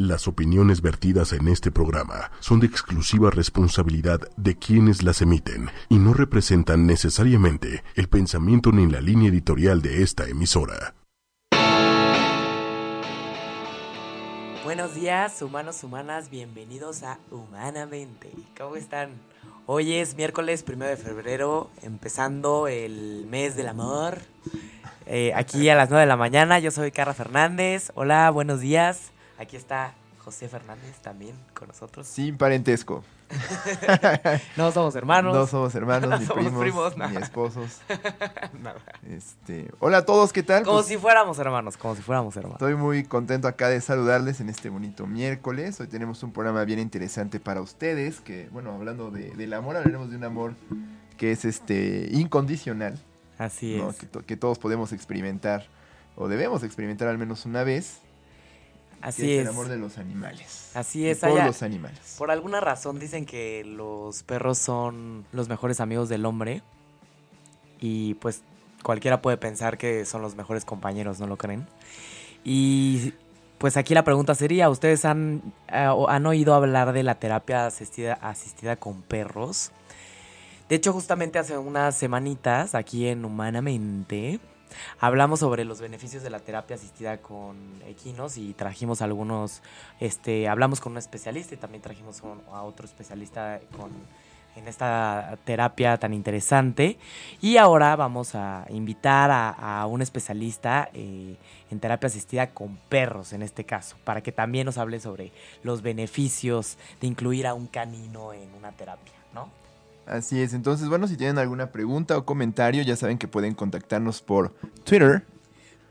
Las opiniones vertidas en este programa son de exclusiva responsabilidad de quienes las emiten y no representan necesariamente el pensamiento ni la línea editorial de esta emisora. Buenos días, humanos, humanas, bienvenidos a Humanamente. ¿Cómo están? Hoy es miércoles primero de febrero, empezando el mes del amor. Eh, aquí a las 9 de la mañana, yo soy Carla Fernández. Hola, buenos días. Aquí está José Fernández también con nosotros. Sin parentesco. no somos hermanos. No somos hermanos, No ni somos primos, primos, ni esposos. Nada. Este, hola a todos, ¿qué tal? Como Pues, si fuéramos hermanos, como si fuéramos hermanos. Estoy muy contento acá de saludarles en este bonito miércoles. Hoy tenemos un programa bien interesante para ustedes, que, bueno, hablando de- del amor, hablaremos de un amor que es este incondicional, Así ¿no? es. que, to- que todos podemos experimentar, o debemos experimentar al menos una vez, que Así es es. el amor de los animales. Así es, allá- los animales. Por alguna razón dicen que los perros son los mejores amigos del hombre. Y pues cualquiera puede pensar que son los mejores compañeros, ¿no lo creen? Y pues aquí la pregunta sería, ¿ustedes han, eh, han oído hablar de la terapia asistida, asistida con perros? De hecho, justamente hace unas semanitas, aquí en Humanamente, hablamos sobre los beneficios de la terapia asistida con equinos y trajimos algunos este, hablamos con un especialista y también trajimos a otro especialista con, en esta terapia tan interesante. Y ahora vamos a invitar a, a un especialista eh, en terapia asistida con perros, en este caso, para que también nos hable sobre los beneficios de incluir a un canino en una terapia, ¿no? Así es, entonces, bueno, si tienen alguna pregunta o comentario, ya saben que pueden contactarnos por Twitter,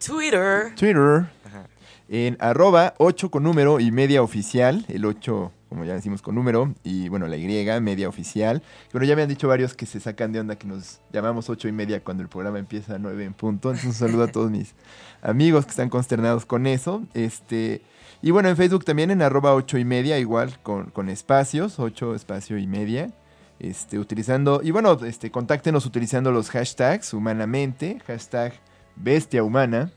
Twitter. Twitter, Ajá. en arroba 8 con número y media oficial, el 8 como ya decimos con número, y bueno, la Y, media oficial. Pero ya me han dicho varios que se sacan de onda que nos llamamos 8 y media cuando el programa empieza a 9 en punto. Entonces un saludo a todos mis amigos que están consternados con eso. Este, y bueno, en Facebook también en arroba 8 y media, igual con, con espacios, 8 espacio y media. Este, utilizando, y bueno, este, contáctenos utilizando los hashtags humanamente, hashtag bestia humana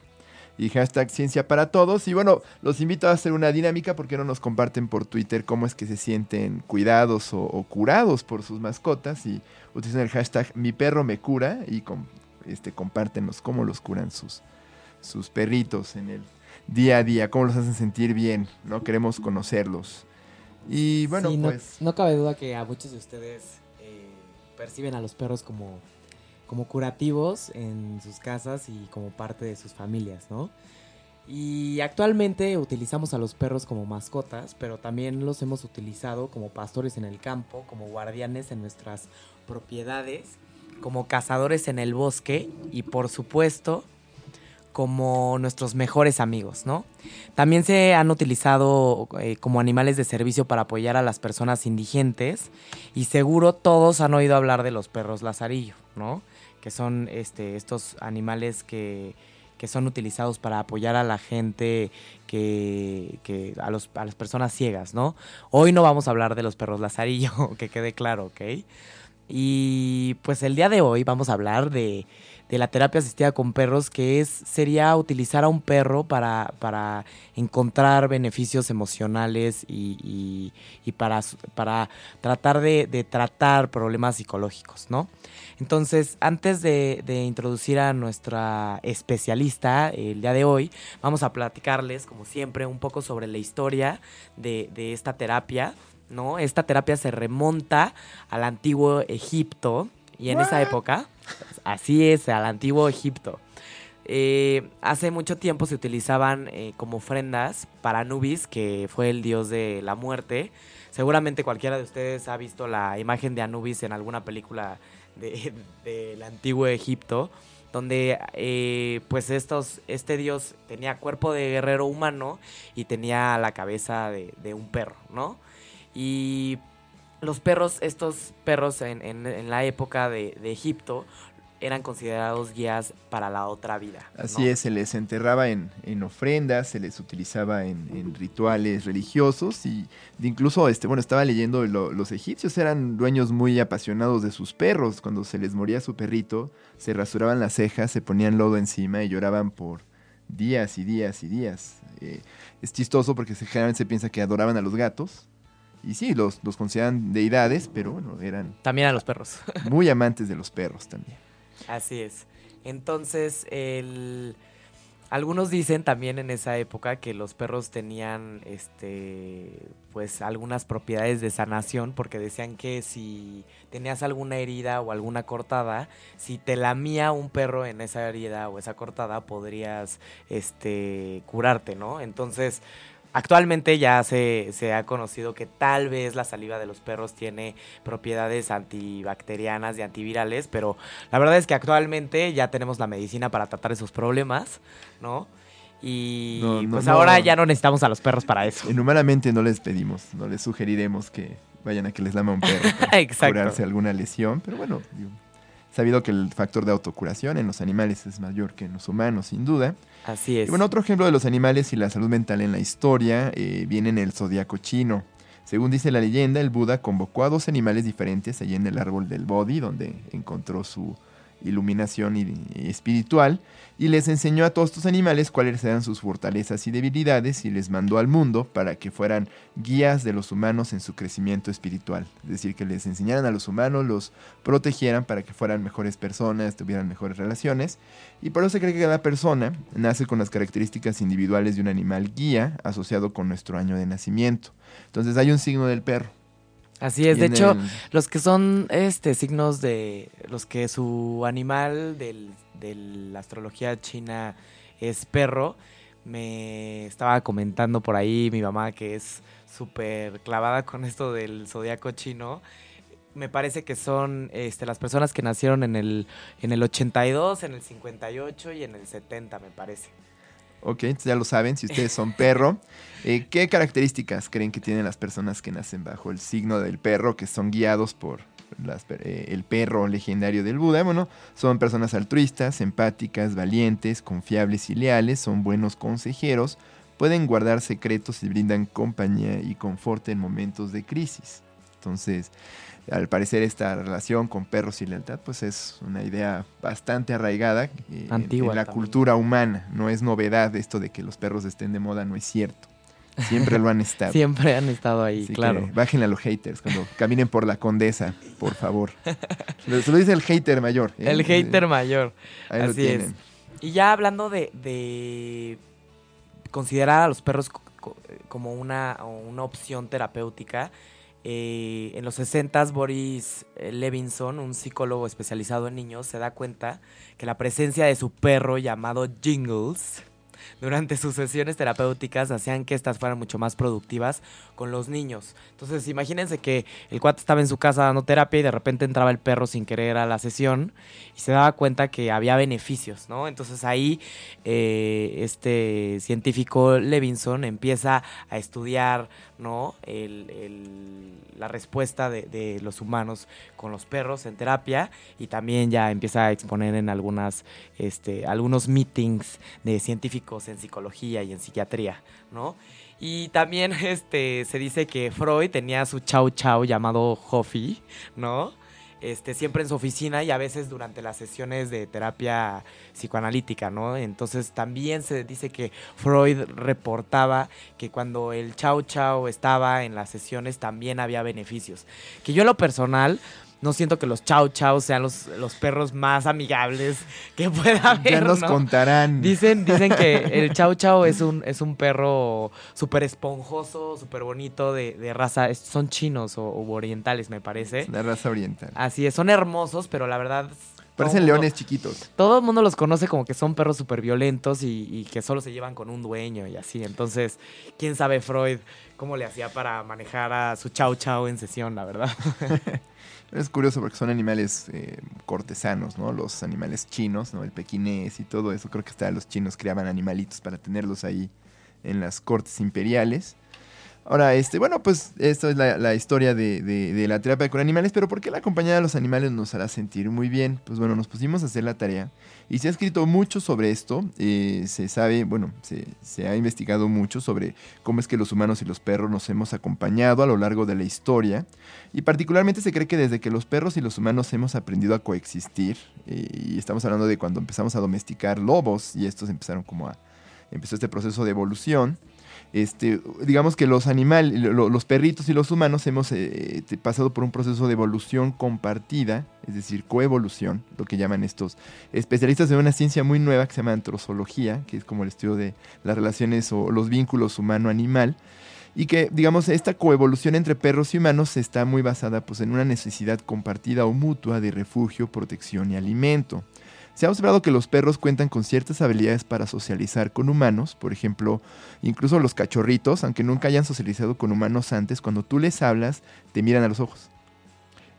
y hashtag ciencia para todos. Y bueno, los invito a hacer una dinámica porque no nos comparten por Twitter cómo es que se sienten cuidados o, curados por sus mascotas y utilizan el hashtag mi perro me cura y com- este, compártenos cómo los curan sus, sus perritos en el día a día, cómo los hacen sentir bien, ¿no? Queremos conocerlos. Y bueno, Sí, no, pues... no cabe duda que a muchos de ustedes eh, perciben a los perros como, como curativos en sus casas y como parte de sus familias, ¿no? Y actualmente utilizamos a los perros como mascotas, pero también los hemos utilizado como pastores en el campo, como guardianes en nuestras propiedades, como cazadores en el bosque y por supuesto como nuestros mejores amigos, ¿no? También se han utilizado eh, como animales de servicio para apoyar a las personas indigentes y seguro todos han oído hablar de los perros lazarillo, ¿no? Que son este, estos animales que, que son utilizados para apoyar a la gente, que, a, los, a las personas ciegas, ¿no? Hoy no vamos a hablar de los perros lazarillo, que quede claro, ¿ok? Y pues el día de hoy vamos a hablar de, de la terapia asistida con perros, que es sería utilizar a un perro para, para encontrar beneficios emocionales y, y- para, para tratar de, tratar problemas psicológicos, ¿no? Entonces, antes de, de introducir a nuestra especialista el día de hoy, vamos a platicarles, como siempre, un poco sobre la historia de, de esta terapia, ¿no? Esta terapia se remonta al antiguo Egipto y en esa época, así es, al antiguo Egipto. Eh, hace mucho tiempo se utilizaban eh, como ofrendas para Anubis, que fue el dios de la muerte. Seguramente cualquiera de ustedes ha visto la imagen de Anubis en alguna película de- del antiguo Egipto, donde eh, pues estos, este dios tenía cuerpo de guerrero humano y tenía la cabeza de, de un perro, ¿no? Y los perros, estos perros en, en- en la época de, de Egipto, eran considerados guías para la otra vida. ¿no? Así es, se les enterraba en, en ofrendas, se les utilizaba en, rituales religiosos y de incluso, este, bueno, estaba leyendo, lo- los egipcios eran dueños muy apasionados de sus perros. Cuando se les moría su perrito, se rasuraban las cejas, se ponían lodo encima y lloraban por días y días y días. Eh, es chistoso porque se, generalmente se piensa que adoraban a los gatos. Y sí, los, los consideran deidades, pero bueno, eran También a los perros. muy amantes de los perros también. Así es. Entonces, el... algunos dicen también en esa época que los perros tenían, este, pues algunas propiedades de sanación, porque decían que si tenías alguna herida o alguna cortada, si te lamía un perro en esa herida o esa cortada, podrías, este, curarte, ¿no? Entonces, Actualmente ya se, se, ha conocido que tal vez la saliva de los perros tiene propiedades antibacterianas y antivirales, pero la verdad es que actualmente ya tenemos la medicina para tratar esos problemas, ¿no? Y No, no, pues no. ahora ya no necesitamos a los perros para eso. Inhumanamente no les pedimos, no les sugeriremos que vayan a que les lama un perro para curarse alguna lesión, pero bueno, digo, sabido que el factor de autocuración en los animales es mayor que en los humanos, sin duda. Así es. Y bueno, otro ejemplo de los animales y la salud mental en la historia eh, viene en el zodiaco chino. Según dice la leyenda, el Buda convocó a dos animales diferentes allí en el árbol del Bodhi, donde encontró su iluminación y- espiritual, y les enseñó a todos estos animales cuáles eran sus fortalezas y debilidades y les mandó al mundo para que fueran guías de los humanos en su crecimiento espiritual. Es decir, que les enseñaran a los humanos, los protegieran para que fueran mejores personas, tuvieran mejores relaciones. Y por eso se cree que cada persona nace con las características individuales de un animal guía asociado con nuestro año de nacimiento. Entonces hay un signo del perro. Así es. De hecho, el- los que son este signos de los que su animal del, de la astrología china es perro, me estaba comentando por ahí mi mamá que es súper clavada con esto del zodiaco chino. Me parece que son este, las personas que nacieron en el, en el 82, en el 58 y en el 70, me parece. Ok, entonces ya lo saben, si ustedes son perro, eh, ¿qué características creen que tienen las personas que nacen bajo el signo del perro, que son guiados por las eh, el perro legendario del Buda? Bueno, son personas altruistas, empáticas, valientes, confiables y leales, son buenos consejeros, pueden guardar secretos y brindan compañía y confort en momentos de crisis. Entonces, al parecer esta relación con perros y lealtad, pues es una idea bastante arraigada eh, Antigua en la también. cultura humana. No es novedad esto de que los perros estén de moda, no es cierto. Siempre lo han estado. Siempre han estado ahí, Así claro. bájenle a los haters cuando caminen por la condesa, por favor. Se lo dice el hater mayor. ¿eh? El hater mayor. Ahí lo así es. Y ya hablando de, de considerar a los perros co- co- como una, una opción terapéutica, eh, en los 60 Boris eh, Levinson, un psicólogo especializado en niños, se da cuenta que la presencia de su perro llamado Jingles durante sus sesiones terapéuticas hacían que estas fueran mucho más productivas con los niños. Entonces, imagínense que el cuate estaba en su casa dando terapia y de repente entraba el perro sin querer a la sesión y se daba cuenta que había beneficios, ¿no? Entonces ahí eh, este científico Levinson empieza a estudiar, ¿no? La respuesta de, de los humanos con los perros en terapia y también ya empieza a exponer en algunas, este, algunos meetings de científicos en psicología y en psiquiatría, ¿no? Y también este, se dice que Freud tenía su chau chau llamado Hoffy, ¿no? Este, siempre en su oficina y a veces durante las sesiones de terapia psicoanalítica, ¿no? Entonces también se dice que Freud reportaba que cuando el chau chau estaba en las sesiones también había beneficios. Que yo en lo personal no siento que los chau chau sean los, los perros más amigables que pueda haber, Ya nos ¿no? contarán. Dicen, dicen que el Chau Chau es un, es un perro súper esponjoso, súper bonito, de, de raza. son chinos o, o orientales, me parece. Una raza oriental. Así es, son hermosos, pero la verdad. Parecen mundo- leones chiquitos. Todo el mundo los conoce como que son perros súper violentos y, y que solo se llevan con un dueño y así. Entonces, quién sabe Freud cómo le hacía para manejar a su Chau Chau en sesión, la verdad. Es curioso porque son animales eh, cortesanos, ¿no? Los animales chinos, ¿no? El pequinés y todo eso. Creo que hasta los chinos criaban animalitos para tenerlos ahí en las cortes imperiales. Ahora, este, bueno, pues esto es la, historia de la terapia con animales, pero ¿por qué la compañía de los animales nos hará sentir muy bien? Pues bueno, nos pusimos a hacer la tarea y se ha escrito mucho sobre esto. eh, se sabe, bueno, se, se ha investigado mucho sobre cómo es que los humanos y los perros nos hemos acompañado a lo largo de la historia. Y particularmente se cree que desde que los perros y los humanos hemos aprendido a coexistir, eh, y estamos hablando de cuando empezamos a domesticar lobos y estos empezaron como a, empezó este proceso de evolución. Este, digamos que los animales, los perritos y los humanos hemos eh, pasado por un proceso de evolución compartida, es decir, coevolución, lo que llaman estos especialistas de una ciencia muy nueva que se llama antrozoología, que es como el estudio de las relaciones o los vínculos humano-animal y que, digamos, esta coevolución entre perros y humanos está muy basada pues, en una necesidad compartida o mutua de refugio, protección y alimento. Se ha observado que los perros cuentan con ciertas habilidades para socializar con humanos, por ejemplo, incluso los cachorritos, aunque nunca hayan socializado con humanos antes, cuando tú les hablas, te miran a los ojos.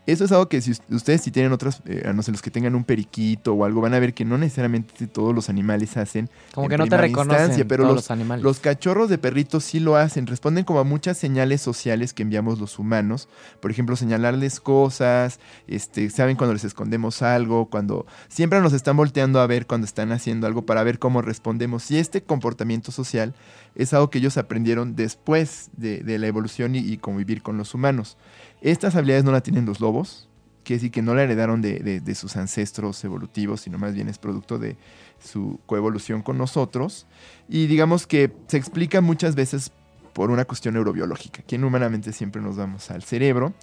Eso es algo que si ustedes si tienen otros, eh, no sé, los que tengan un periquito o algo, van a ver que no necesariamente todos los animales hacen. Como que no te reconocen pero todos los, animales. Los cachorros de perritos sí lo hacen, responden como a muchas señales sociales que enviamos los humanos. Por ejemplo, señalarles cosas, este, saben cuando les escondemos algo, cuando siempre nos están volteando a ver cuando están haciendo algo para ver cómo respondemos. Y este comportamiento social es algo que ellos aprendieron después de, la evolución y, y convivir con los humanos. Estas habilidades no las tienen los lobos, que decir que no la heredaron de, sus ancestros evolutivos, sino más bien es producto de su coevolución con nosotros. Y digamos que se explica muchas veces por una cuestión neurobiológica, que humanamente siempre nos vamos al cerebro.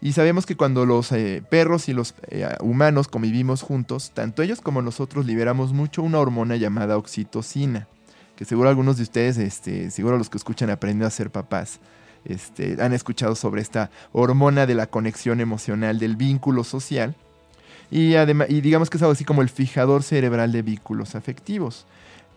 Y sabemos que cuando los eh, perros y los eh, humanos convivimos juntos, tanto ellos como nosotros liberamos mucho una hormona llamada oxitocina, que seguro algunos de ustedes, este, seguro los que escuchan aprendiendo a ser papás, este, han escuchado sobre esta hormona de la conexión emocional, del vínculo social. Y, y digamos que es algo así como el fijador cerebral de vínculos afectivos.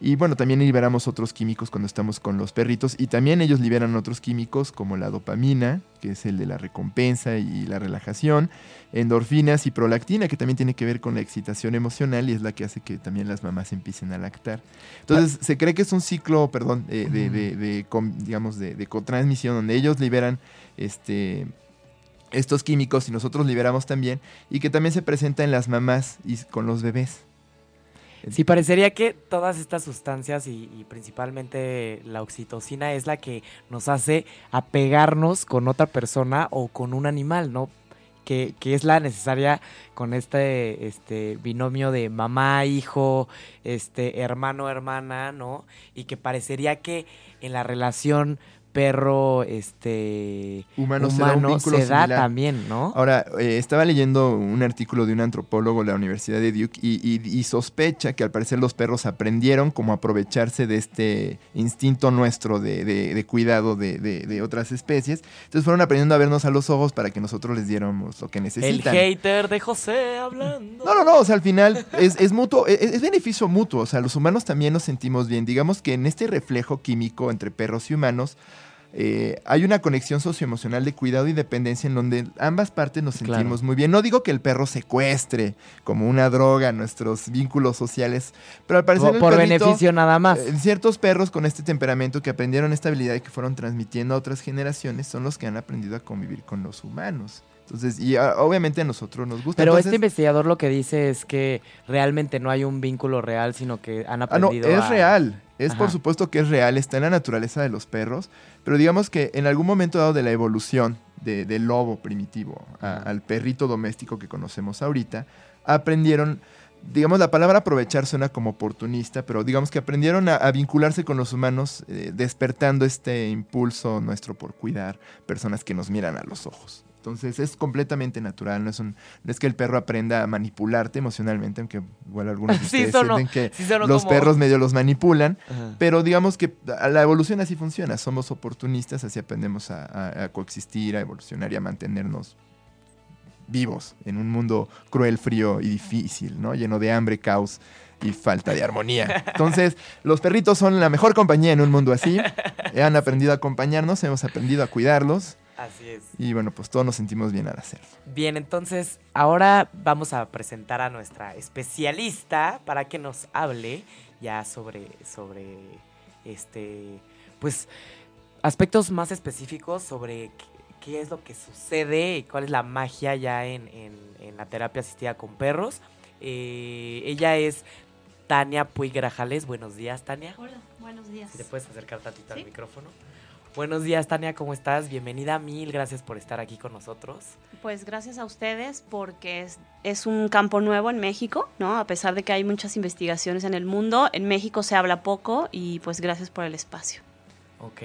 Y bueno, también liberamos otros químicos cuando estamos con los perritos y también ellos liberan otros químicos como la dopamina, que es el de la recompensa y la relajación, endorfinas y prolactina, que también tiene que ver con la excitación emocional y es la que hace que también las mamás empiecen a lactar. Entonces, se cree que es un ciclo, perdón, de, de, digamos, de, cotransmisión donde ellos liberan este estos químicos y nosotros liberamos también y que también se presenta en las mamás y con los bebés. Sí, parecería que todas estas sustancias y, principalmente la oxitocina es la que nos hace apegarnos con otra persona o con un animal, ¿no? Que, que, es la necesaria con este, este binomio de mamá, hijo, este hermano, hermana, ¿no? Y que parecería que en la relación perro este humano, se da, también, ¿no? Ahora, eh, estaba leyendo un artículo de un antropólogo de la Universidad de Duke y, sospecha que al parecer los perros aprendieron como aprovecharse de este instinto nuestro de, cuidado de, otras especies. Entonces fueron aprendiendo a vernos a los ojos para que nosotros les diéramos lo que necesitan. El hater de José hablando. No, no, no, o sea, al final es, mutuo, es, es beneficio mutuo, o sea, los humanos también nos sentimos bien. Digamos que en este reflejo químico entre perros y humanos, eh, hay una conexión socioemocional de cuidado y dependencia en donde ambas partes nos sentimos muy bien. No digo que el perro secuestre como una droga nuestros vínculos sociales, pero al parecer... Por, beneficio nada más. Eh, ciertos perros con este temperamento que aprendieron esta habilidad y que fueron transmitiendo a otras generaciones son los que han aprendido a convivir con los humanos. Entonces, y ah, obviamente a nosotros nos gusta. Pero este investigador lo que dice es que realmente no hay un vínculo real, sino que han aprendido. Ah, no, es real. Es por supuesto que es real, está en la naturaleza de los perros, pero digamos que en algún momento dado de la evolución del lobo primitivo al perrito doméstico que conocemos ahorita, aprendieron digamos, la palabra aprovechar suena como oportunista, pero digamos que aprendieron a, vincularse con los humanos, eh, despertando este impulso nuestro por cuidar personas que nos miran a los ojos. Entonces es completamente natural, no es, un, es que el perro aprenda a manipularte emocionalmente, aunque igual algunos de ustedes sienten que los perros medio los manipulan, pero digamos que la evolución así funciona, somos oportunistas, así aprendemos a, coexistir, a evolucionar y a mantenernos vivos en un mundo cruel, frío y difícil, ¿no? Lleno de hambre, caos y falta de armonía. Entonces, los perritos son la mejor compañía en un mundo así. Han aprendido a acompañarnos, hemos aprendido a cuidarlos Así es. Y bueno, pues todos nos sentimos bien al hacerlo. Bien, entonces ahora vamos a presentar a nuestra especialista para que nos hable ya sobre, sobre este, pues, aspectos más específicos sobre qué, es lo que sucede y cuál es la magia ya en, la terapia asistida con perros. Eh, ella es Tania Puy Grajales. Buenos días, Tania. Hola, buenos días. te puedes acercar tantito al micrófono. Buenos días, Tania, ¿cómo estás? Bienvenida, mil gracias por estar aquí con nosotros. Pues gracias a ustedes porque es, es, un campo nuevo en México, ¿no? A pesar de que hay muchas investigaciones en el mundo, en México se habla poco y pues gracias por el espacio. Ok,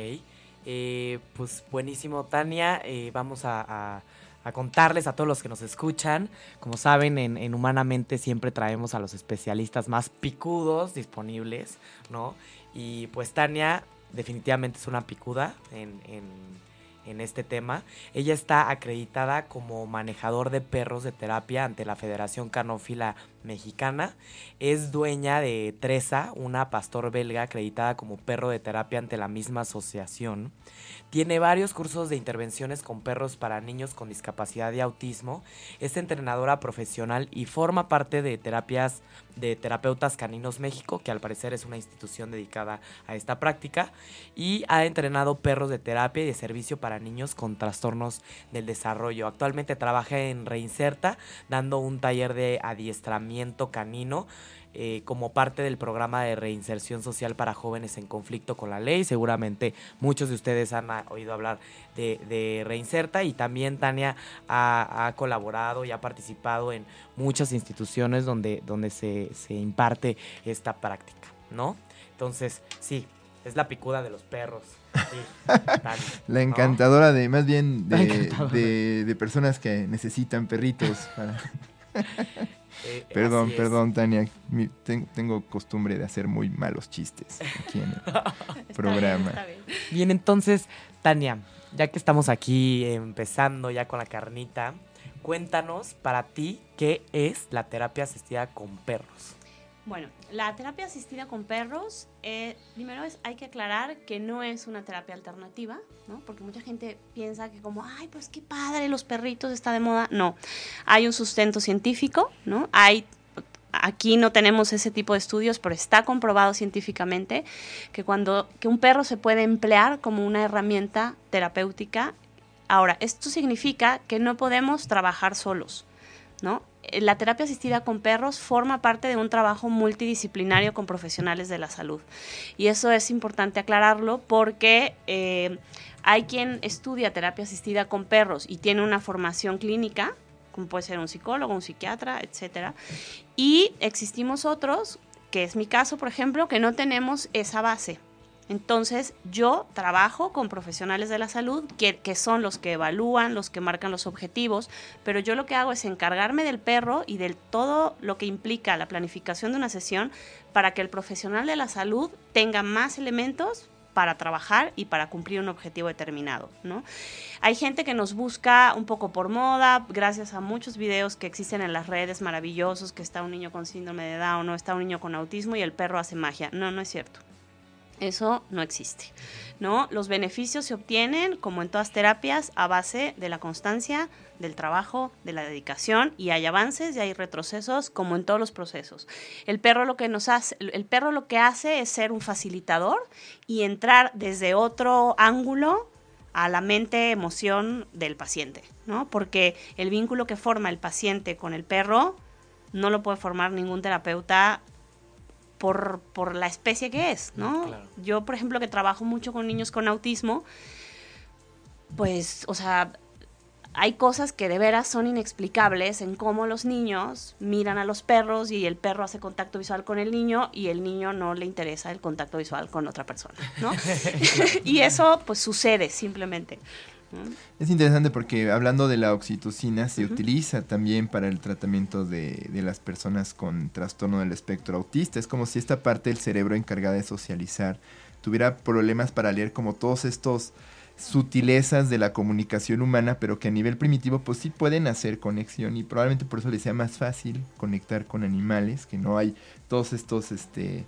eh, pues buenísimo, Tania. Eh, vamos a, a, a, contarles a todos los que nos escuchan. Como saben, en, en Humanamente siempre traemos a los especialistas más picudos disponibles, ¿no? Y pues Tania definitivamente es una picuda en, en, este tema. Ella está acreditada como manejador de perros de terapia ante la Federación Canófila Mexicana. Es dueña de Tresa, una pastor belga acreditada como perro de terapia ante la misma asociación. Tiene varios cursos de intervenciones con perros para niños con discapacidad y autismo. Es entrenadora profesional y forma parte de terapias de Terapeutas Caninos México, que al parecer es una institución dedicada a esta práctica, y ha entrenado perros de terapia y de servicio para niños con trastornos del desarrollo. Actualmente trabaja en Reinserta, dando un taller de adiestramiento canino eh, como parte del programa de reinserción social para jóvenes en conflicto con la ley. Seguramente muchos de ustedes han oído hablar de, de Reinserta y también Tania ha, ha, colaborado y ha participado en muchas instituciones donde, donde se, se imparte esta práctica, ¿no? Entonces, sí, es la picuda de los perros. Sí, Tania, la encantadora ¿no? de, más bien, de, de, de, personas que necesitan perritos para... Eh, perdón, perdón, Tania. Mi, ten, tengo costumbre de hacer muy malos chistes aquí en el programa. Bien, bien, entonces, Tania, ya que estamos aquí empezando ya con la carnita, cuéntanos para ti qué es la terapia asistida con perros. Bueno, la terapia asistida con perros, eh, primero es, hay que aclarar que no es una terapia alternativa, ¿no? Porque mucha gente piensa que como, ay, pues qué padre, los perritos está de moda. No, hay un sustento científico, ¿no? Hay aquí no tenemos ese tipo de estudios, pero está comprobado científicamente que cuando que un perro se puede emplear como una herramienta terapéutica. Ahora, esto significa que no podemos trabajar solos, ¿no? La terapia asistida con perros forma parte de un trabajo multidisciplinario con profesionales de la salud. Y eso es importante aclararlo porque eh, hay quien estudia terapia asistida con perros y tiene una formación clínica, como puede ser un psicólogo, un psiquiatra, etcétera. Y existimos otros, que es mi caso, por ejemplo, que no tenemos esa base. Entonces yo trabajo con profesionales de la salud que, son los que evalúan, los que marcan los objetivos, pero yo lo que hago es encargarme del perro y de todo lo que implica la planificación de una sesión para que el profesional de la salud tenga más elementos para trabajar y para cumplir un objetivo determinado, ¿no? Hay gente que nos busca un poco por moda, gracias a muchos videos que existen en las redes maravillosos, que está un niño con síndrome de Down o está un niño con autismo y el perro hace magia. No, no es cierto. Eso no existe, ¿no? Los beneficios se obtienen, como en todas terapias, a base de la constancia, del trabajo, de la dedicación y hay avances y hay retrocesos, como en todos los procesos. El perro lo que nos hace, el perro lo que hace es ser un facilitador y entrar desde otro ángulo a la mente, emoción del paciente, ¿no? Porque el vínculo que forma el paciente con el perro no lo puede formar ningún terapeuta por, por, la especie que es, ¿no? Claro. Yo, por ejemplo, que trabajo mucho con niños con autismo, pues, o sea, hay cosas que de veras son inexplicables en cómo los niños miran a los perros y el perro hace contacto visual con el niño y el niño no le interesa el contacto visual con otra persona, ¿no? y eso, pues, sucede simplemente. Es interesante porque hablando de la oxitocina se uh -huh. utiliza también para el tratamiento de, de, las personas con trastorno del espectro autista. Es como si esta parte del cerebro encargada de socializar tuviera problemas para leer como todos estos sutilezas de la comunicación humana, pero que a nivel primitivo pues sí pueden hacer conexión y probablemente por eso les sea más fácil conectar con animales, que no hay todos estos, este,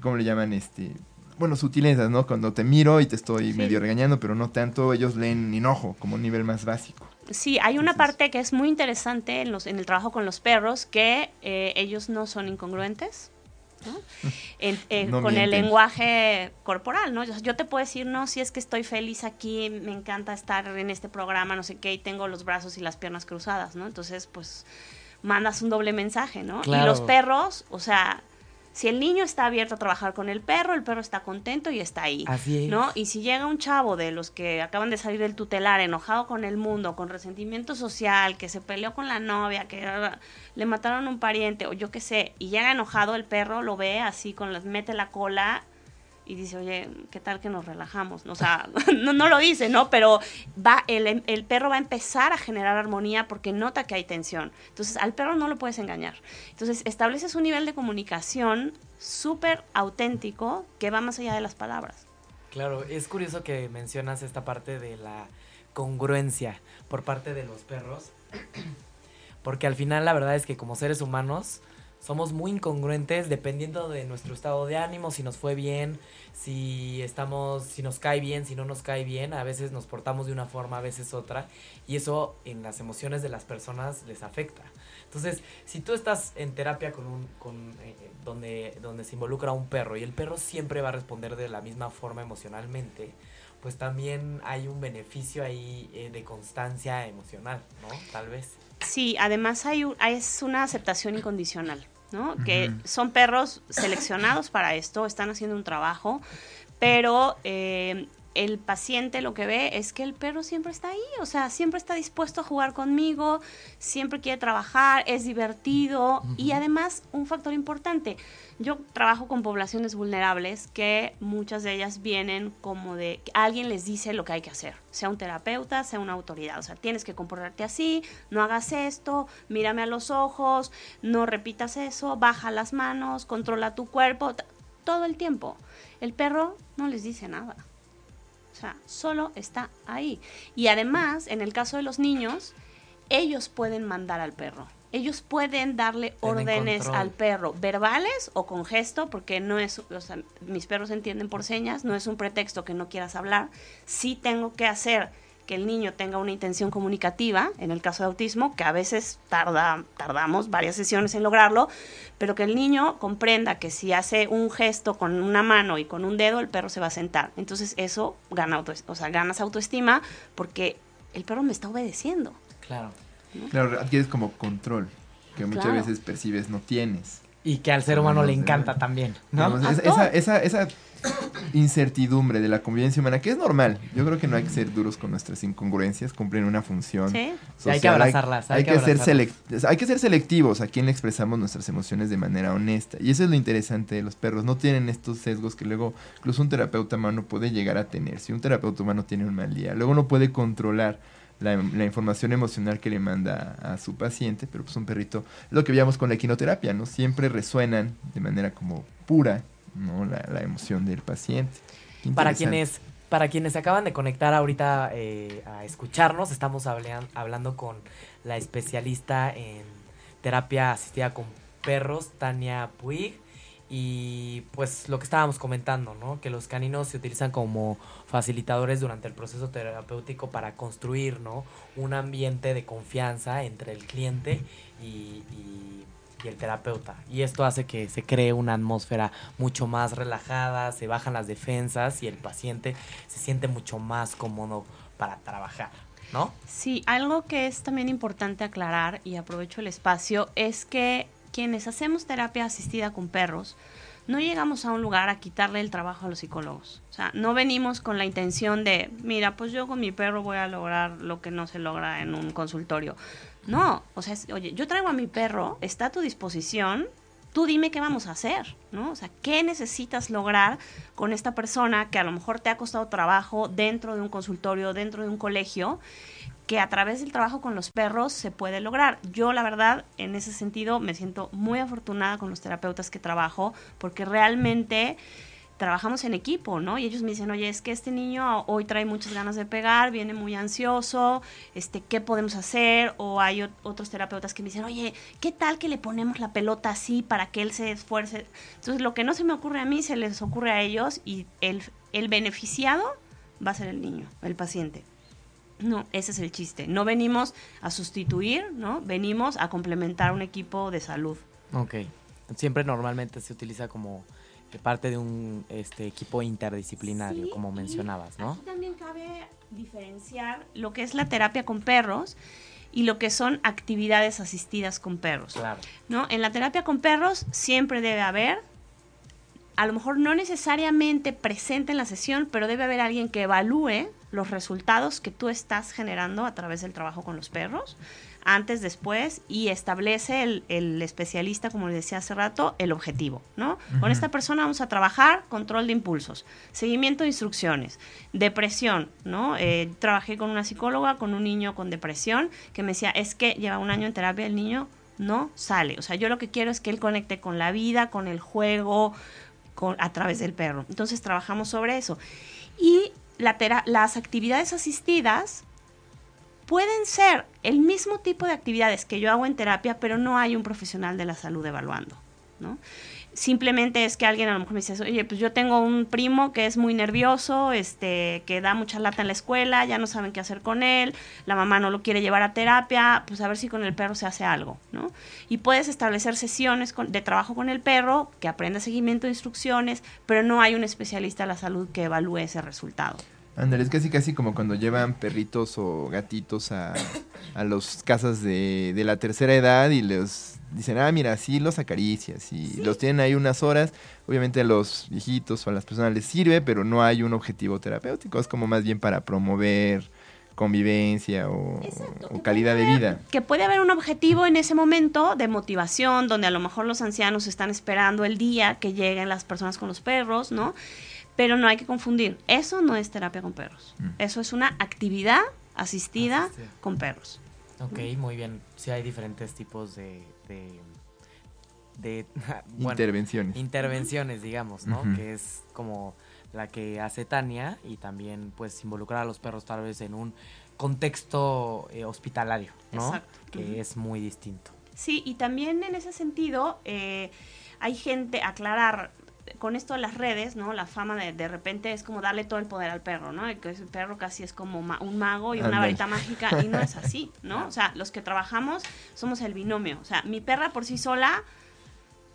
¿cómo le llaman? Este, bueno, sutilezas, ¿no? Cuando te miro y te estoy sí. medio regañando, pero no tanto, ellos leen enojo como un nivel más básico. Sí, hay una Entonces, parte que es muy interesante en, los, en el trabajo con los perros, que eh, ellos no son incongruentes. ¿no? En, eh, no con el lenguaje corporal, ¿no? Yo, yo, te puedo decir, no, si es que estoy feliz aquí, me encanta estar en este programa, no sé qué, y tengo los brazos y las piernas cruzadas, ¿no? Entonces, pues, mandas un doble mensaje, ¿no? Claro. Y los perros, o sea, Si el niño está abierto a trabajar con el perro, el perro está contento y está ahí. Así es. ¿no? Y si llega un chavo de los que acaban de salir del tutelar, enojado con el mundo, con resentimiento social, que se peleó con la novia, que ah, le mataron un pariente, o yo qué sé, y llega enojado, el perro lo ve así, con las, mete la cola y dice, oye, ¿qué tal que nos relajamos? O sea, no, no lo dice, ¿no? Pero va, el, el perro va a empezar a generar armonía porque nota que hay tensión. Entonces, al perro no lo puedes engañar. Entonces, estableces un nivel de comunicación súper auténtico que va más allá de las palabras. Claro, es curioso que mencionas esta parte de la congruencia por parte de los perros, porque al final la verdad es que como seres humanos somos muy incongruentes dependiendo de nuestro estado de ánimo, si nos fue bien, si estamos, si nos cae bien, si no nos cae bien, a veces nos portamos de una forma, a veces otra, y eso en las emociones de las personas les afecta. Entonces, si tú estás en terapia con un, con, eh, donde, donde se involucra un perro y el perro siempre va a responder de la misma forma emocionalmente, pues también hay un beneficio ahí eh, de constancia emocional, ¿no? Tal vez. Sí, además hay un- es una aceptación incondicional, ¿no? Que son perros seleccionados para esto, están haciendo un trabajo, pero eh, el paciente lo que ve es que el perro siempre está ahí, o sea, siempre está dispuesto a jugar conmigo, siempre quiere trabajar, es divertido y además un factor importante, yo trabajo con poblaciones vulnerables que muchas de ellas vienen como de que alguien les dice lo que hay que hacer, sea un terapeuta, sea una autoridad, o sea, tienes que comportarte así, no hagas esto, mírame a los ojos, no repitas eso, baja las manos, controla tu cuerpo, todo el tiempo. El perro no les dice nada. O sea, solo está ahí. Y además, en el caso de los niños, ellos pueden mandar al perro. Ellos pueden darle Tienen órdenes control. al perro, verbales o con gesto, porque no es, o sea, mis perros entienden por señas, no es un pretexto que no quieras hablar. Sí tengo que hacer que el niño tenga una intención comunicativa, en el caso de autismo, que a veces tarda, tardamos varias sesiones en lograrlo, pero que el niño comprenda que si hace un gesto con una mano y con un dedo, el perro se va a sentar. Entonces eso gana auto, o sea, ganas autoestima porque el perro me está obedeciendo. Claro. Claro, adquieres como control, que muchas Claro. veces percibes no tienes. Y que al ser humano le encanta también, ¿no? Esa, esa, esa incertidumbre de la convivencia humana, que es normal. Yo creo que no hay que ser duros con nuestras incongruencias, cumplen una función. ¿Sí? Sí, hay que abrazarlas, hay Hay, que que ser abrazarlas. selec- hay que ser selectivos a quien le expresamos nuestras emociones de manera honesta. Y eso es lo interesante de los perros. No tienen estos sesgos que luego incluso un terapeuta humano puede llegar a tener. Si un terapeuta humano tiene un mal día, luego no puede controlar la, la información emocional que le manda a su paciente, pero pues un perrito, lo que veíamos con la equinoterapia, ¿no? Siempre resuenan de manera como pura, ¿no? La, la emoción del paciente. Para quienes, para quienes se acaban de conectar ahorita eh, a escucharnos, estamos hablean- hablando con la especialista en terapia asistida con perros, Tania Puig. Y pues lo que estábamos comentando, ¿no? Que los caninos se utilizan como facilitadores durante el proceso terapéutico para construir, ¿no? Un ambiente de confianza entre el cliente y, el terapeuta. Y esto hace que se cree una atmósfera mucho más relajada, se bajan las defensas y el paciente se siente mucho más cómodo para trabajar, ¿no? Sí, algo que es también importante aclarar y aprovecho el espacio es que quienes hacemos terapia asistida con perros no llegamos a un lugar a quitarle el trabajo a los psicólogos. O sea, no venimos con la intención de, mira, pues yo con mi perro voy a lograr lo que no se logra en un consultorio. No, o sea, oye, yo traigo a mi perro, está a tu disposición, tú dime qué vamos a hacer, ¿no? O sea, ¿qué necesitas lograr con esta persona que a lo mejor te ha costado trabajo dentro de un consultorio, dentro de un colegio? Que a través del trabajo con los perros se puede lograr. Yo, la verdad, en ese sentido, me siento muy afortunada con los terapeutas que trabajo, porque realmente trabajamos en equipo, ¿no? Y ellos me dicen, oye, es que este niño hoy trae muchas ganas de pegar, viene muy ansioso, este, ¿qué podemos hacer? O hay ot- otros terapeutas que me dicen, oye, ¿qué tal que le ponemos la pelota así para que él se esfuerce? Entonces, lo que no se me ocurre a mí, se les ocurre a ellos y el, el beneficiado va a ser el niño, el paciente. No, ese es el chiste. No venimos a sustituir, ¿no? Venimos a complementar un equipo de salud. Ok. Siempre normalmente se utiliza como parte de un este equipo interdisciplinario, Sí, como mencionabas, ¿no? Aquí también cabe diferenciar lo que es la terapia con perros y lo que son actividades asistidas con perros. Claro. ¿no? En la terapia con perros siempre debe haber a lo mejor no necesariamente presente en la sesión, pero debe haber alguien que evalúe los resultados que tú estás generando a través del trabajo con los perros, antes, después, y establece el, el especialista, como le decía hace rato, el objetivo, ¿no? Con esta persona vamos a trabajar control de impulsos, seguimiento de instrucciones, depresión, ¿no? Eh, trabajé con una psicóloga, con un niño con depresión, que me decía, es que lleva un año en terapia el niño no sale. O sea, yo lo que quiero es que él conecte con la vida, con el juego, con, a través del perro. Entonces trabajamos sobre eso. Y la las actividades asistidas pueden ser el mismo tipo de actividades que yo hago en terapia, pero no hay un profesional de la salud evaluando, ¿no? Simplemente es que alguien a lo mejor me dice, oye, pues yo tengo un primo que es muy nervioso, este, que da mucha lata en la escuela, ya no saben qué hacer con él, la mamá no lo quiere llevar a terapia, pues a ver si con el perro se hace algo, ¿no? Y puedes establecer sesiones de trabajo con el perro, que aprenda seguimiento de instrucciones, pero no hay un especialista de la salud que evalúe ese resultado. Ándale, es casi casi como cuando llevan perritos o gatitos a, a las casas de, de la tercera edad y les dicen, ah, mira, sí los acaricias y los tienen ahí unas horas. Obviamente a los viejitos o a las personas les sirve, pero no hay un objetivo terapéutico. Es como más bien para promover convivencia o, calidad de vida. Que puede haber un objetivo en ese momento de motivación, donde a lo mejor los ancianos están esperando el día que lleguen las personas con los perros, ¿no? Pero no hay que confundir, eso no es terapia con perros. Mm. Eso es una actividad asistida con perros. Ok, muy bien. Sí hay diferentes tipos de, de, intervenciones. Intervenciones, digamos, ¿no? Que es como la que hace Tania y también pues involucrar a los perros tal vez en un contexto eh, hospitalario, ¿no? Exacto. Que es muy distinto. Sí, y también en ese sentido eh, hay gente, aclarar, con esto de las redes, ¿no? La fama de de repente es como darle todo el poder al perro, ¿no? el perro casi es como un mago y una varita mágica y no es así, ¿no? O sea, los que trabajamos somos el binomio. O sea, mi perra por sí sola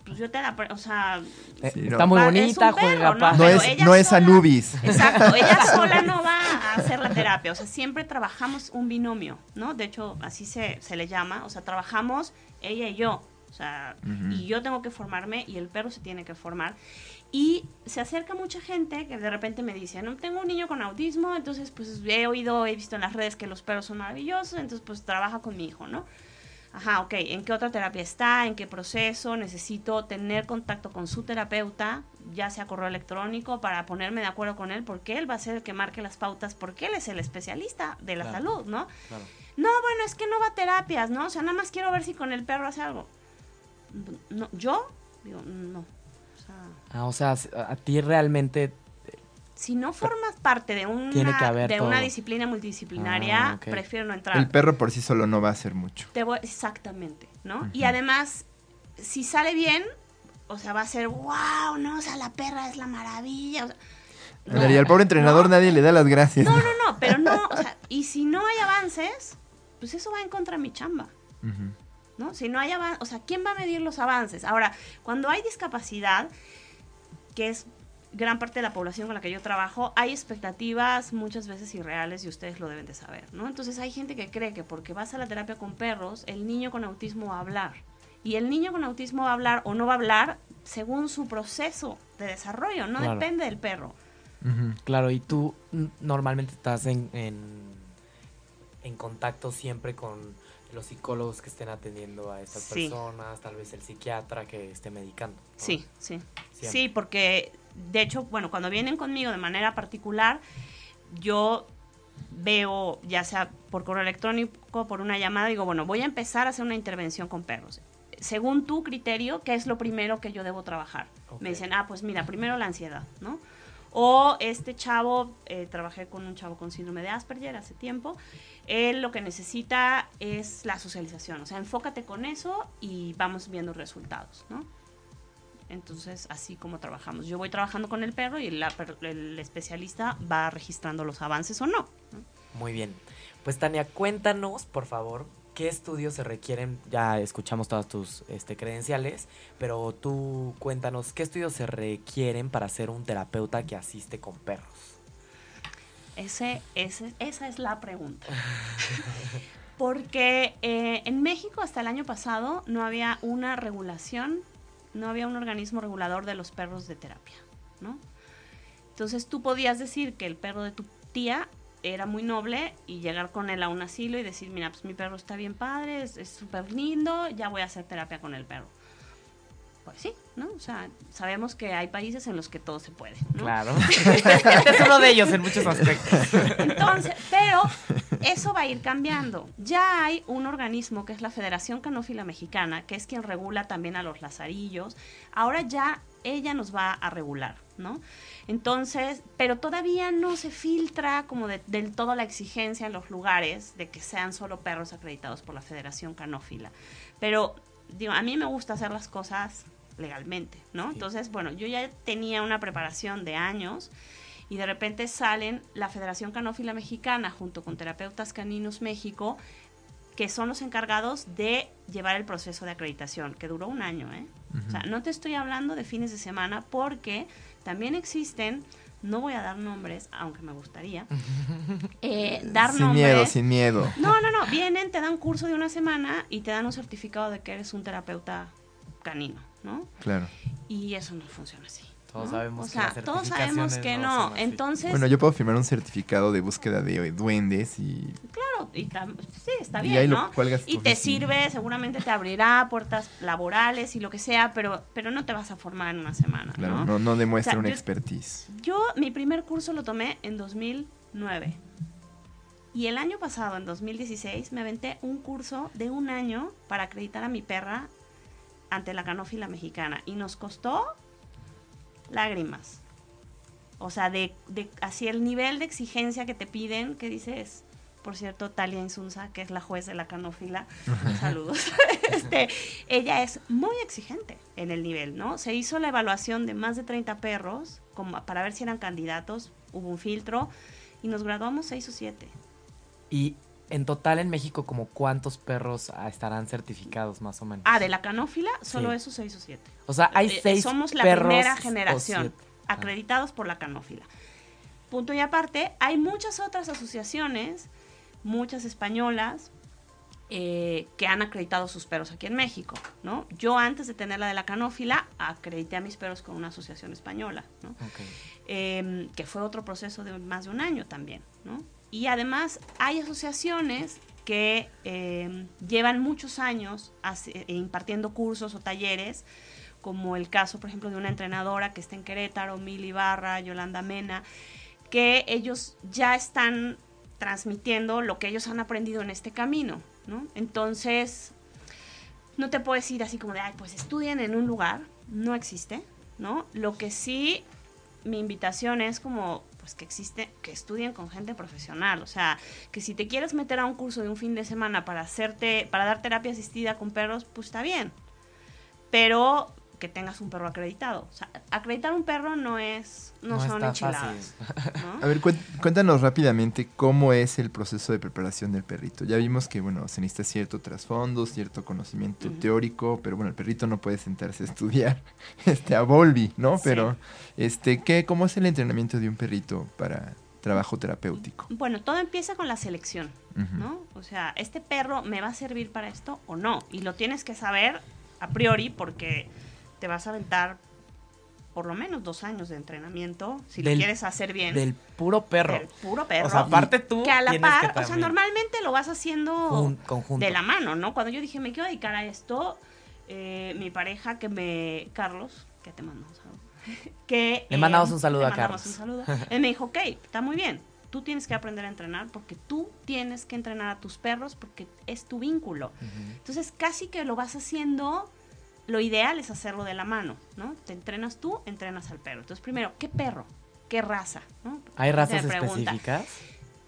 pues yo te la, o sea, eh, está muy bonita, juega ¿no? No es, no es Anubis. Exacto, ella sola no va a hacer la terapia, o sea, siempre trabajamos un binomio, ¿no? De hecho, así se, se le llama, o sea, trabajamos ella y yo, o sea, y yo tengo que formarme y el perro se tiene que formar. Y se acerca mucha gente que de repente me dice, no, tengo un niño con autismo, entonces pues he oído, he visto en las redes que los perros son maravillosos, entonces pues trabaja con mi hijo, ¿no? Ajá, ok, ¿en qué otra terapia está? ¿En qué proceso? Necesito tener contacto con su terapeuta, ya sea correo electrónico, para ponerme de acuerdo con él, porque él va a ser el que marque las pautas, porque él es el especialista de la salud, ¿no? No, bueno, es que no va a terapias, ¿no? O sea, nada más quiero ver si con el perro hace algo no, yo digo, no. O sea, ah, o sea, a ti realmente... Si no formas parte de una, de una disciplina multidisciplinaria, ah, prefiero no entrar. El perro por sí solo no va a hacer mucho. Te exactamente, ¿no? Y además, si sale bien, o sea, va a ser, wow, no, o sea, la perra es la maravilla. y al pobre entrenador nadie le da las gracias. No, no, no, pero no, o sea, y si no hay avances, pues eso va en contra de mi chamba. ¿No? Si no hay avances, o sea, ¿quién va a medir los avances? Ahora, cuando hay discapacidad, que es gran parte de la población con la que yo trabajo, hay expectativas muchas veces irreales y ustedes lo deben de saber, ¿no? Entonces hay gente que cree que porque vas a la terapia con perros, el niño con autismo va a hablar. Y el niño con autismo va a hablar o no va a hablar según su proceso de desarrollo, no depende del perro. Claro, y tú normalmente estás en, en, en contacto siempre con los psicólogos que estén atendiendo a estas personas, tal vez el psiquiatra que esté medicando. Sí, sí. Sí, porque de hecho, bueno, cuando vienen conmigo de manera particular, yo veo, ya sea por correo electrónico, por una llamada, digo, bueno, voy a empezar a hacer una intervención con perros. Según tu criterio, ¿qué es lo primero que yo debo trabajar? Me dicen, ah, pues mira, primero la ansiedad, ¿no? O este chavo, eh, trabajé con un chavo con síndrome de Asperger hace tiempo, él lo que necesita es la socialización, o sea, enfócate con eso y vamos viendo resultados, ¿no? Entonces, así como trabajamos. Yo voy trabajando con el perro y el especialista va registrando los avances o no. Muy bien. Pues Tania, cuéntanos, por favor, qué estudios se requieren. Ya escuchamos todas tus este, credenciales, pero tú cuéntanos qué estudios se requieren para ser un terapeuta que asiste con perros. Ese, esa es la pregunta. Porque eh, en México hasta el año pasado no había una regulación no había un organismo regulador de los perros de terapia, ¿no? Entonces tú podías decir que el perro de tu tía era muy noble y llegar con él a un asilo y decir, mira, pues mi perro está bien padre, es súper lindo, ya voy a hacer terapia con el perro. Pues sí, ¿no? O sea, sabemos que hay países en los que todo se puede, ¿no? Claro. este es uno de ellos en muchos aspectos. Entonces, pero eso va a ir cambiando. Ya hay un organismo que es la Federación Canófila Mexicana, que es quien regula también a los lazarillos. Ahora ya ella nos va a regular, ¿no? Entonces, pero todavía no se filtra como del todo la exigencia en los lugares de que sean solo perros acreditados por la Federación Canófila. Pero, digo, a mí me gusta hacer las cosas legalmente, ¿no? Entonces, bueno, yo ya tenía una preparación de años y de repente salen la Federación Canófila Mexicana junto con Terapeutas Caninos México, que son los encargados de llevar el proceso de acreditación, que duró un año, ¿eh? O sea, no te estoy hablando de fines de semana porque también existen no voy a dar nombres, aunque me gustaría. Eh, dar sin miedo, sin miedo. No, no, no. Vienen, te dan curso de una semana y te dan un certificado de que eres un terapeuta canino. ¿no? Claro. Y eso no funciona así. Todos sabemos o sea, que todos sabemos que no. Entonces. Bueno, yo puedo firmar un certificado de búsqueda de duendes y. Claro, y sí, está bien, ¿no? y te sirve, seguramente te abrirá puertas laborales y lo que sea, pero, pero no te vas a formar en una semana. Claro, no, no, demuestra una expertise. Yo, mi primer curso lo tomé en 2009. Y el año pasado, en 2016, me aventé un curso de un año para acreditar a mi perra ante la canófila mexicana y nos costó lágrimas. O sea, de, de así el nivel de exigencia que te piden, que dices, por cierto, Talia Insunza, que es la juez de la canófila, saludos. este, ella es muy exigente en el nivel, ¿no? Se hizo la evaluación de más de 30 perros como para ver si eran candidatos, hubo un filtro y nos graduamos 6 o 7. Y en total en México, como cuántos perros ah, estarán certificados más o menos? Ah, de la canófila, solo esos seis o siete. O sea, hay eh, seis Somos la primera generación ah. acreditados por la canófila. Punto y aparte, hay muchas otras asociaciones, muchas españolas, eh, que han acreditado sus perros aquí en México, ¿no? Yo antes de tener la de la canófila, acredité a mis perros con una asociación española, ¿no? Em, que fue otro proceso de más de un año también, ¿no? Y además hay asociaciones que eh, llevan muchos años eh, impartiendo cursos o talleres, como el caso, por ejemplo, de una entrenadora que está en Querétaro, Mili Barra, Yolanda Mena, que ellos ya están transmitiendo lo que ellos han aprendido en este camino, ¿no? Entonces, no te puedo decir así como de, ay, pues estudien en un lugar, no existe, ¿no? Lo que sí, mi invitación es como pues que existe, que estudien con gente profesional. O sea, que si te quieres meter a un curso de un fin de semana para hacerte, para dar terapia asistida con perros, pues está bien. Pero que tengas un perro acreditado. O sea, acreditar un perro no es, no, son enchiladas. A ver, cuéntanos rápidamente cómo es el proceso de preparación del perrito. Ya vimos que, bueno, se necesita cierto trasfondo, cierto conocimiento teórico, pero bueno, el perrito no puede sentarse a estudiar este, a Volvi, ¿no? Pero, este, ¿qué, ¿cómo es el entrenamiento de un perrito para trabajo terapéutico? Bueno, todo empieza con la selección, ¿no? O sea, ¿este perro me va a servir para esto o no? Y lo tienes que saber a priori porque te vas a aventar por lo menos dos años de entrenamiento si lo quieres hacer bien. Del puro perro. Del puro perro. O sea, aparte tú. Que a la par, o sea, normalmente lo vas haciendo de la mano, ¿no? Cuando yo dije, me quiero dedicar a esto, eh, mi pareja que me. Carlos, que te mando un saludo. Que, le mandamos un saludo a Carlos. Un saludo. Él me dijo, ok, está muy bien. Tú tienes que aprender a entrenar porque tú tienes que entrenar a tus perros porque es tu vínculo. Entonces, casi que lo vas haciendo lo ideal es hacerlo de la mano, ¿no? Te entrenas tú, entrenas al perro. Entonces, primero, ¿qué perro? ¿Qué raza? ¿Hay razas específicas?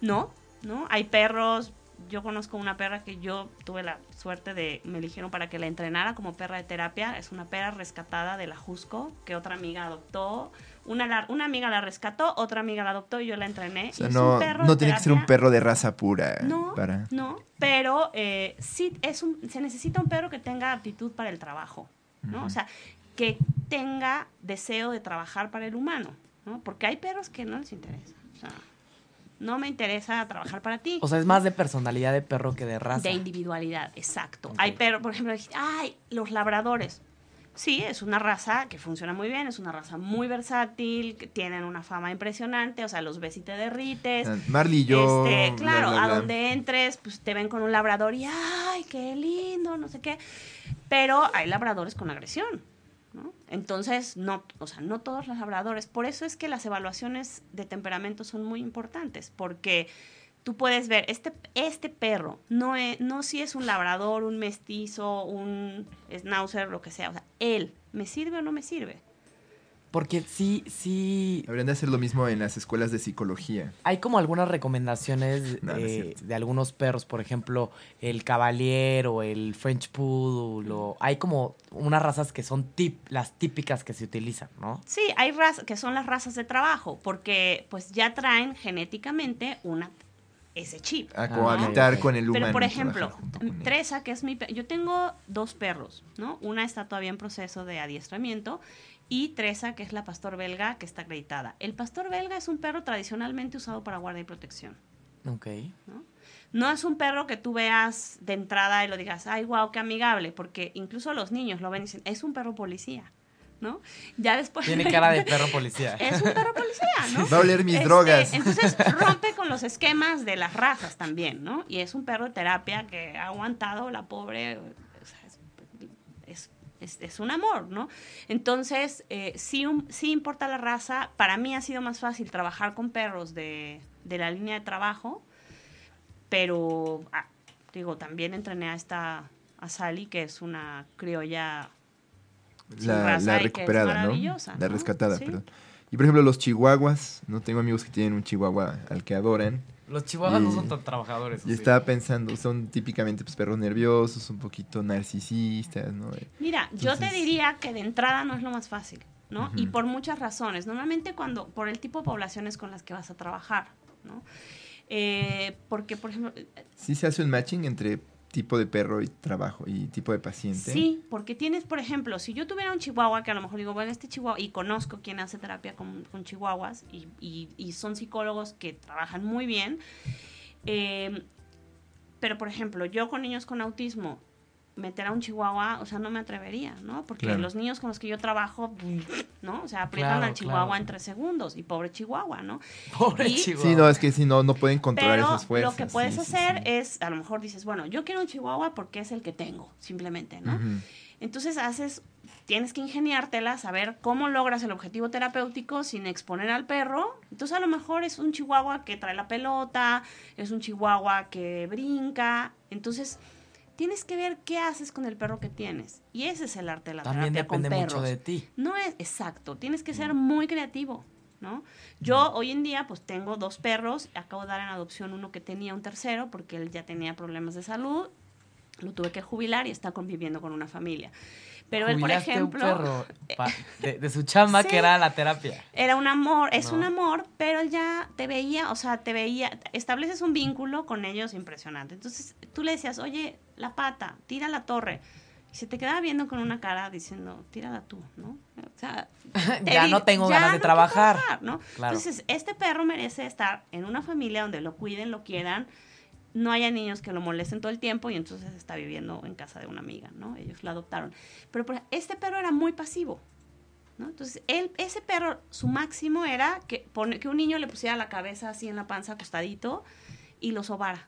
No, no. Hay perros. Yo conozco una perra que yo tuve la suerte de, me eligieron para que la entrenara como perra de terapia. Es una perra rescatada de la Jusco que otra amiga adoptó. Una, una amiga la rescató, otra amiga la adoptó y yo la entrené. no, no tiene que ser un perro de raza pura. No, no pero eh, sí es un, se necesita un perro que tenga aptitud para el trabajo, ¿no? O sea, que tenga deseo de trabajar para el humano, ¿no? Porque hay perros que no les interesa. O sea, no me interesa trabajar para ti. O sea, es más de personalidad de perro que de raza. De individualidad, exacto. Hay perros, por ejemplo, ay, los labradores Sí, es una raza que funciona muy bien, es una raza muy versátil, que tienen una fama impresionante, o sea, los ves y te derrites. Marley y yo. Este, bla, claro, bla, a donde entres, pues te ven con un labrador y ¡ay, qué lindo! No sé qué. Pero hay labradores con agresión. ¿no? Entonces, no, o sea, no todos los labradores. Por eso es que las evaluaciones de temperamento son muy importantes, porque tú puedes ver, este, este perro no, es, no si es un labrador, un mestizo, un schnauzer, lo que sea. O sea, él, ¿me sirve o no me sirve? Porque sí, sí, Habrían de hacer lo mismo en las escuelas de psicología. hay como algunas recomendaciones No, no eh, de algunos perros, por ejemplo, el Cavalier o el French Poodle. o- hay como unas razas que son tip, las típicas que se utilizan, ¿no? Sí, hay razas que son las razas de trabajo, porque pues ya traen genéticamente una ese chip. A Ah, cohabitar con el humano. Pero por ejemplo. Tresa, que es mi yo tengo dos perros, ¿no? Una está todavía en proceso de adiestramiento y Tresa, que es la pastor belga que está acreditada. El pastor belga es un perro tradicionalmente usado para guardia y protección. Ok. No es un perro que tú veas de entrada y lo digas, ay, wow, qué amigable, porque incluso los niños lo ven y dicen, es un perro policía, ¿no? Ya después... Tiene cara de perro policía. Es un perro policía, ¿no? Va a oler mis Este, drogas. Entonces rompe con los esquemas de las razas también, ¿no? Y es un perro de terapia que ha aguantado la pobre. o sea, es, es- es- es un amor, ¿no? Entonces, eh, sí, un- sí importa la raza. Para mí ha sido más fácil trabajar con perros de, de la línea de trabajo, pero, ah, digo, también entrené a esta, a Sally, que es una criolla la, recuperada, ¿no? La rescatada, Sí. perdón. Y por ejemplo, los chihuahuas, no tengo amigos que tienen un chihuahua al que adoran. Los chihuahuas no son tan trabajadores. ¿o Y estaba pensando, son típicamente pues, perros nerviosos, un poquito narcisistas, ¿no? Mira, yo te diría que de entrada no es lo más fácil, ¿no? Y por muchas razones. Normalmente cuando, por el tipo de poblaciones con las que vas a trabajar, ¿no? Eh, porque, por ejemplo, Sí se hace un matching entre tipo de perro y trabajo y tipo de paciente. sí, porque tienes, por ejemplo, si yo tuviera un chihuahua, que a lo mejor digo, bueno, este chihuahua, y conozco quien hace terapia con, con chihuahuas, y, y- y son psicólogos que trabajan muy bien, eh, pero, por ejemplo, yo con niños con autismo, meter a un chihuahua, o sea, no me atrevería, ¿no? Porque Claro. los niños con los que yo trabajo, ¿no? O sea, aprietan Claro, al chihuahua claro. en tres segundos y pobre chihuahua, ¿no? Pobre y- chihuahua. Sí, no, es que si no, no pueden controlar Pero esas fuerzas. lo que puedes sí, hacer sí. es, a lo mejor dices, bueno, yo quiero un chihuahua porque es el que tengo, simplemente, ¿no? Entonces haces, tienes que ingeniártela, saber cómo logras el objetivo terapéutico sin exponer al perro. Entonces a lo mejor es un chihuahua que trae la pelota, es un chihuahua que brinca. Entonces tienes que ver qué haces con el perro que tienes. Y ese es el arte de la También terapia con depende perros. mucho de ti. No es exacto, tienes que ser muy creativo, ¿no? Yo hoy en día pues tengo dos perros, acabo de dar en adopción uno que tenía un tercero porque él ya tenía problemas de salud, lo tuve que jubilar y está conviviendo con una familia. Pero él, por un ejemplo, perro pa- de, de su chamba Sí. que era la terapia. era un amor, es No. un amor, pero él ya te veía, o sea, te veía, estableces un vínculo con ellos impresionante. Entonces tú le decías, oye, la pata, tira la torre. Y se te quedaba viendo con una cara diciendo, tírala tú, ¿no? O sea, te ya no tengo ya ganas de trabajar. trabajar, ¿no? Claro. Entonces, este perro merece estar en una familia donde lo cuiden, lo quieran, no haya niños que lo molesten todo el tiempo y entonces está viviendo en casa de una amiga, ¿no? Ellos lo adoptaron. Pero este perro era muy pasivo, ¿no? Entonces, él, ese perro, su máximo era que, que un niño le pusiera la cabeza así en la panza acostadito y lo sobara.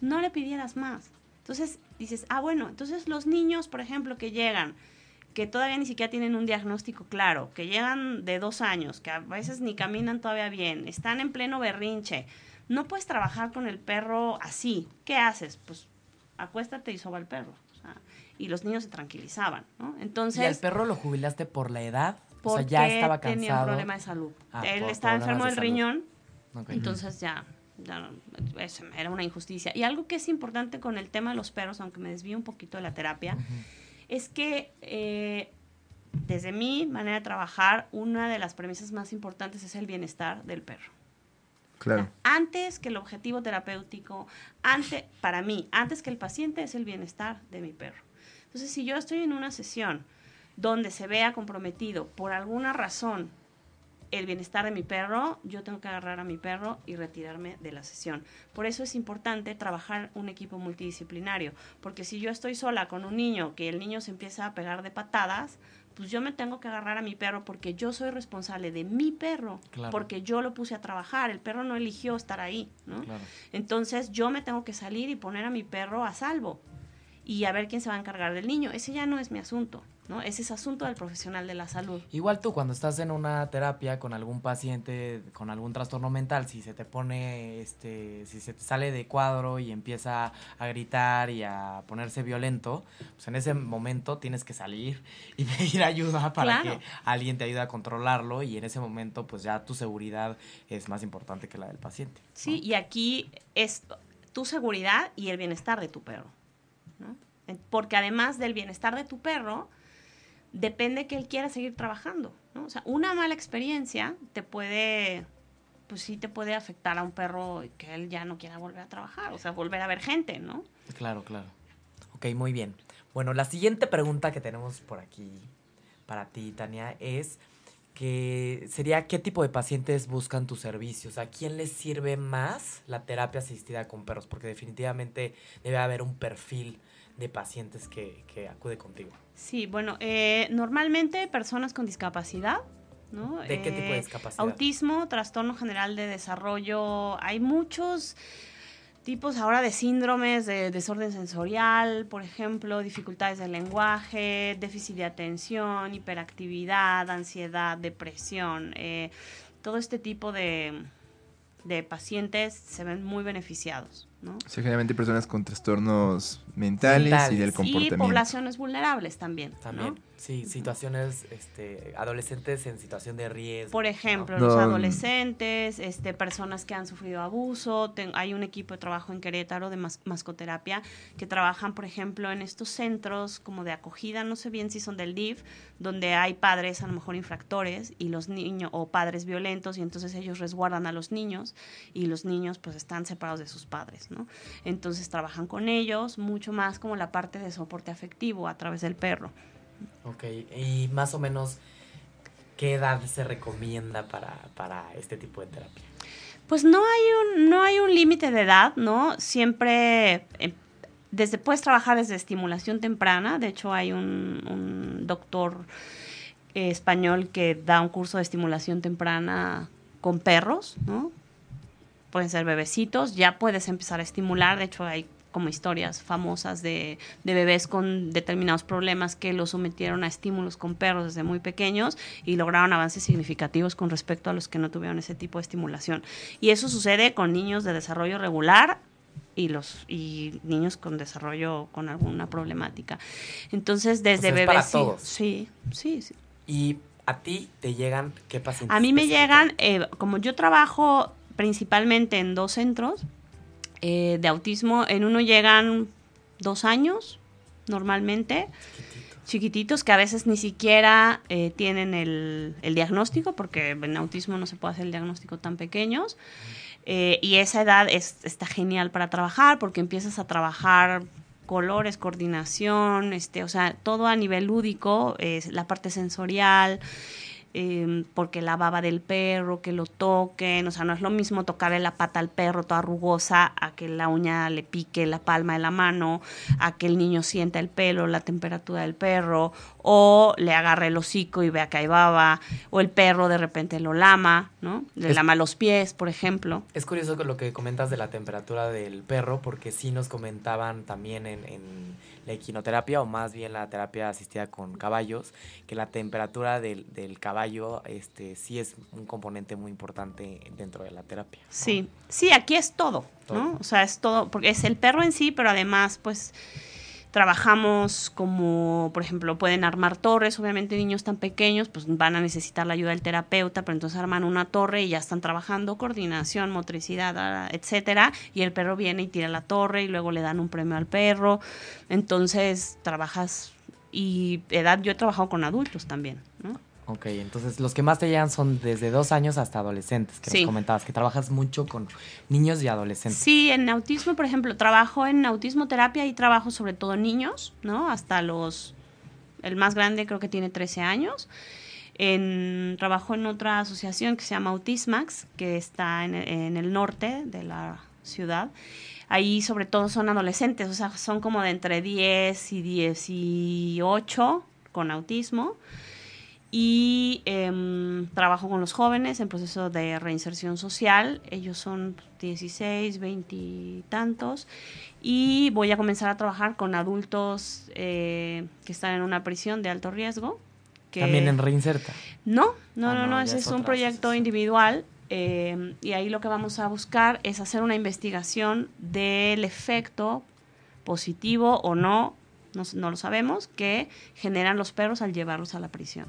No le pidieras más. Entonces dices, ah, bueno, entonces los niños, por ejemplo, que llegan, que todavía ni siquiera tienen un diagnóstico claro, que llegan de dos años, que a veces ni caminan todavía bien, están en pleno berrinche, no puedes trabajar con el perro así. ¿Qué haces? Pues acuéstate y soba al perro. O sea, y los niños se tranquilizaban, ¿no? Entonces... ¿Y al perro lo jubilaste por la edad? O porque sea, ya estaba tenía un cansado. problema de salud. Ah, Él por estaba enfermo de del salud. riñón, entonces ya, ya no, eso era una injusticia. Y algo que es importante con el tema de los perros, aunque me desvío un poquito de la terapia, es que eh, desde mi manera de trabajar, una de las premisas más importantes es el bienestar del perro. Claro. Antes que el objetivo terapéutico, antes, para mí, antes que el paciente es el bienestar de mi perro. Entonces, si yo estoy en una sesión donde se vea comprometido por alguna razón el bienestar de mi perro, yo tengo que agarrar a mi perro y retirarme de la sesión. Por eso es importante trabajar un equipo multidisciplinario, porque si yo estoy sola con un niño, que el niño se empieza a pegar de patadas, pues yo me tengo que agarrar a mi perro porque yo soy responsable de mi perro, Claro. porque yo lo puse a trabajar, el perro no eligió estar ahí, ¿no? Claro. Entonces yo me tengo que salir y poner a mi perro a salvo y a ver quién se va a encargar del niño. Ese ya no es mi asunto, ¿no? Ese es asunto del profesional de la salud. Igual tú, cuando estás en una terapia con algún paciente con algún trastorno mental, si se te pone, este, si se te sale de cuadro y empieza a gritar y a ponerse violento, pues en ese momento tienes que salir y pedir ayuda para Claro. que alguien te ayude a controlarlo y en ese momento pues ya tu seguridad es más importante que la del paciente. ¿no? Sí, y aquí es tu seguridad y el bienestar de tu perro, Porque además del bienestar de tu perro, depende que él quiera seguir trabajando, ¿no? O sea, una mala experiencia te puede, pues sí te puede afectar a un perro que él ya no quiera volver a trabajar, o sea, volver a ver gente, ¿no? Claro, claro. Ok, muy bien. Bueno, la siguiente pregunta que tenemos por aquí para ti, Tania, es que sería qué tipo de pacientes buscan tus servicios, a quién les sirve más la terapia asistida con perros, porque definitivamente debe haber un perfil de pacientes que, que acude contigo. Sí, bueno, eh, normalmente personas con discapacidad, ¿no? ¿De qué tipo de Eh, discapacidad? Autismo, trastorno general de desarrollo. Hay muchos tipos ahora de síndromes de desorden sensorial, por ejemplo, dificultades del lenguaje, déficit de atención, hiperactividad, ansiedad, depresión. eh, todo este tipo de, de pacientes se ven muy beneficiados, ¿no? O sea, generalmente personas con trastornos mentales, y del Y comportamiento. poblaciones vulnerables también. ¿no? Sí, situaciones, este, adolescentes en situación de riesgo. Por ejemplo, No. los adolescentes, este, personas que han sufrido abuso. Ten- hay un equipo de trabajo en Querétaro de mas- mascoterapia que trabajan, por ejemplo, en estos centros como de acogida, no sé bien si son del DIF, donde hay padres a lo mejor infractores y los niños o padres violentos y entonces ellos resguardan a los niños y los niños pues están separados de sus padres, ¿no? Entonces trabajan con ellos mucho más como la parte de soporte afectivo a través del perro. Ok, y más o menos, ¿qué edad se recomienda para, para este tipo de terapia? Pues no hay un, no hay un límite de edad, ¿no? Siempre eh, desde puedes trabajar desde estimulación temprana. De hecho, hay un, un doctor eh, español que da un curso de estimulación temprana con perros, ¿no? Pueden ser bebecitos, ya puedes empezar a estimular. De hecho, hay como historias famosas de, de bebés con determinados problemas que los sometieron a estímulos con perros desde muy pequeños y lograron avances significativos con respecto a los que no tuvieron ese tipo de estimulación. Y eso sucede con niños de desarrollo regular y los y niños con desarrollo con alguna problemática. Entonces, desde bebés sí- todos. sí, sí, sí. Y a ti te llegan, ¿qué pacientes? A mí me llegan, eh, como yo trabajo principalmente en dos centros eh, de autismo, en uno llegan dos años normalmente, chiquititos que a veces ni siquiera eh, tienen el, el diagnóstico, porque en autismo no se puede hacer el diagnóstico tan pequeños. Eh, y esa edad es, está genial para trabajar porque empiezas a trabajar colores, coordinación, este, o sea, todo a nivel lúdico, es la parte sensorial, eh, porque la baba del perro, que lo toquen, o sea, no es lo mismo tocarle la pata al perro toda rugosa a que la uña le pique la palma de la mano, a que el niño sienta el pelo, la temperatura del perro, o le agarre el hocico y vea que hay baba, o el perro de repente lo lama, ¿no? Le Es- lama los pies, por ejemplo. Es curioso lo que comentas de la temperatura del perro, porque sí nos comentaban también en, en la equinoterapia, o más bien la terapia asistida con caballos, que la temperatura del, del caballo este, sí es un componente muy importante dentro de la terapia. ¿no? Sí, sí, aquí es todo, Todo. ¿no? O sea, es todo, porque es el perro en sí, pero además, pues, trabajamos como, por ejemplo, pueden armar torres, obviamente niños tan pequeños, pues van a necesitar la ayuda del terapeuta, pero entonces arman una torre y ya están trabajando coordinación, motricidad, ah, etcétera, y el perro viene y tira la torre y luego le dan un premio al perro. Entonces, trabajas y edad, yo he trabajado con adultos también, ¿no? Ok, entonces los que más te llegan son desde dos años hasta adolescentes, que Sí. nos comentabas, que trabajas mucho con niños y adolescentes. Sí, en autismo, por ejemplo, trabajo en autismo terapia y trabajo sobre todo niños, ¿no? Hasta los, el más grande creo que tiene 13 años. En, trabajo en otra asociación que se llama Autismax, que está en, en el norte de la ciudad. Ahí sobre todo son adolescentes, o sea, son como de entre 10 y 18 con autismo y em, trabajo con los jóvenes en proceso de reinserción social. Ellos son 16, 20 y tantos. Y voy a comenzar a trabajar con adultos eh, que están en una prisión de alto riesgo. Que... ¿También en Reinserta? No, no, ah, no, no, ese es, un proyecto individual. Em, y ahí lo que vamos a buscar es hacer una investigación del efecto positivo o no, no, no lo sabemos, que generan los perros al llevarlos a la prisión.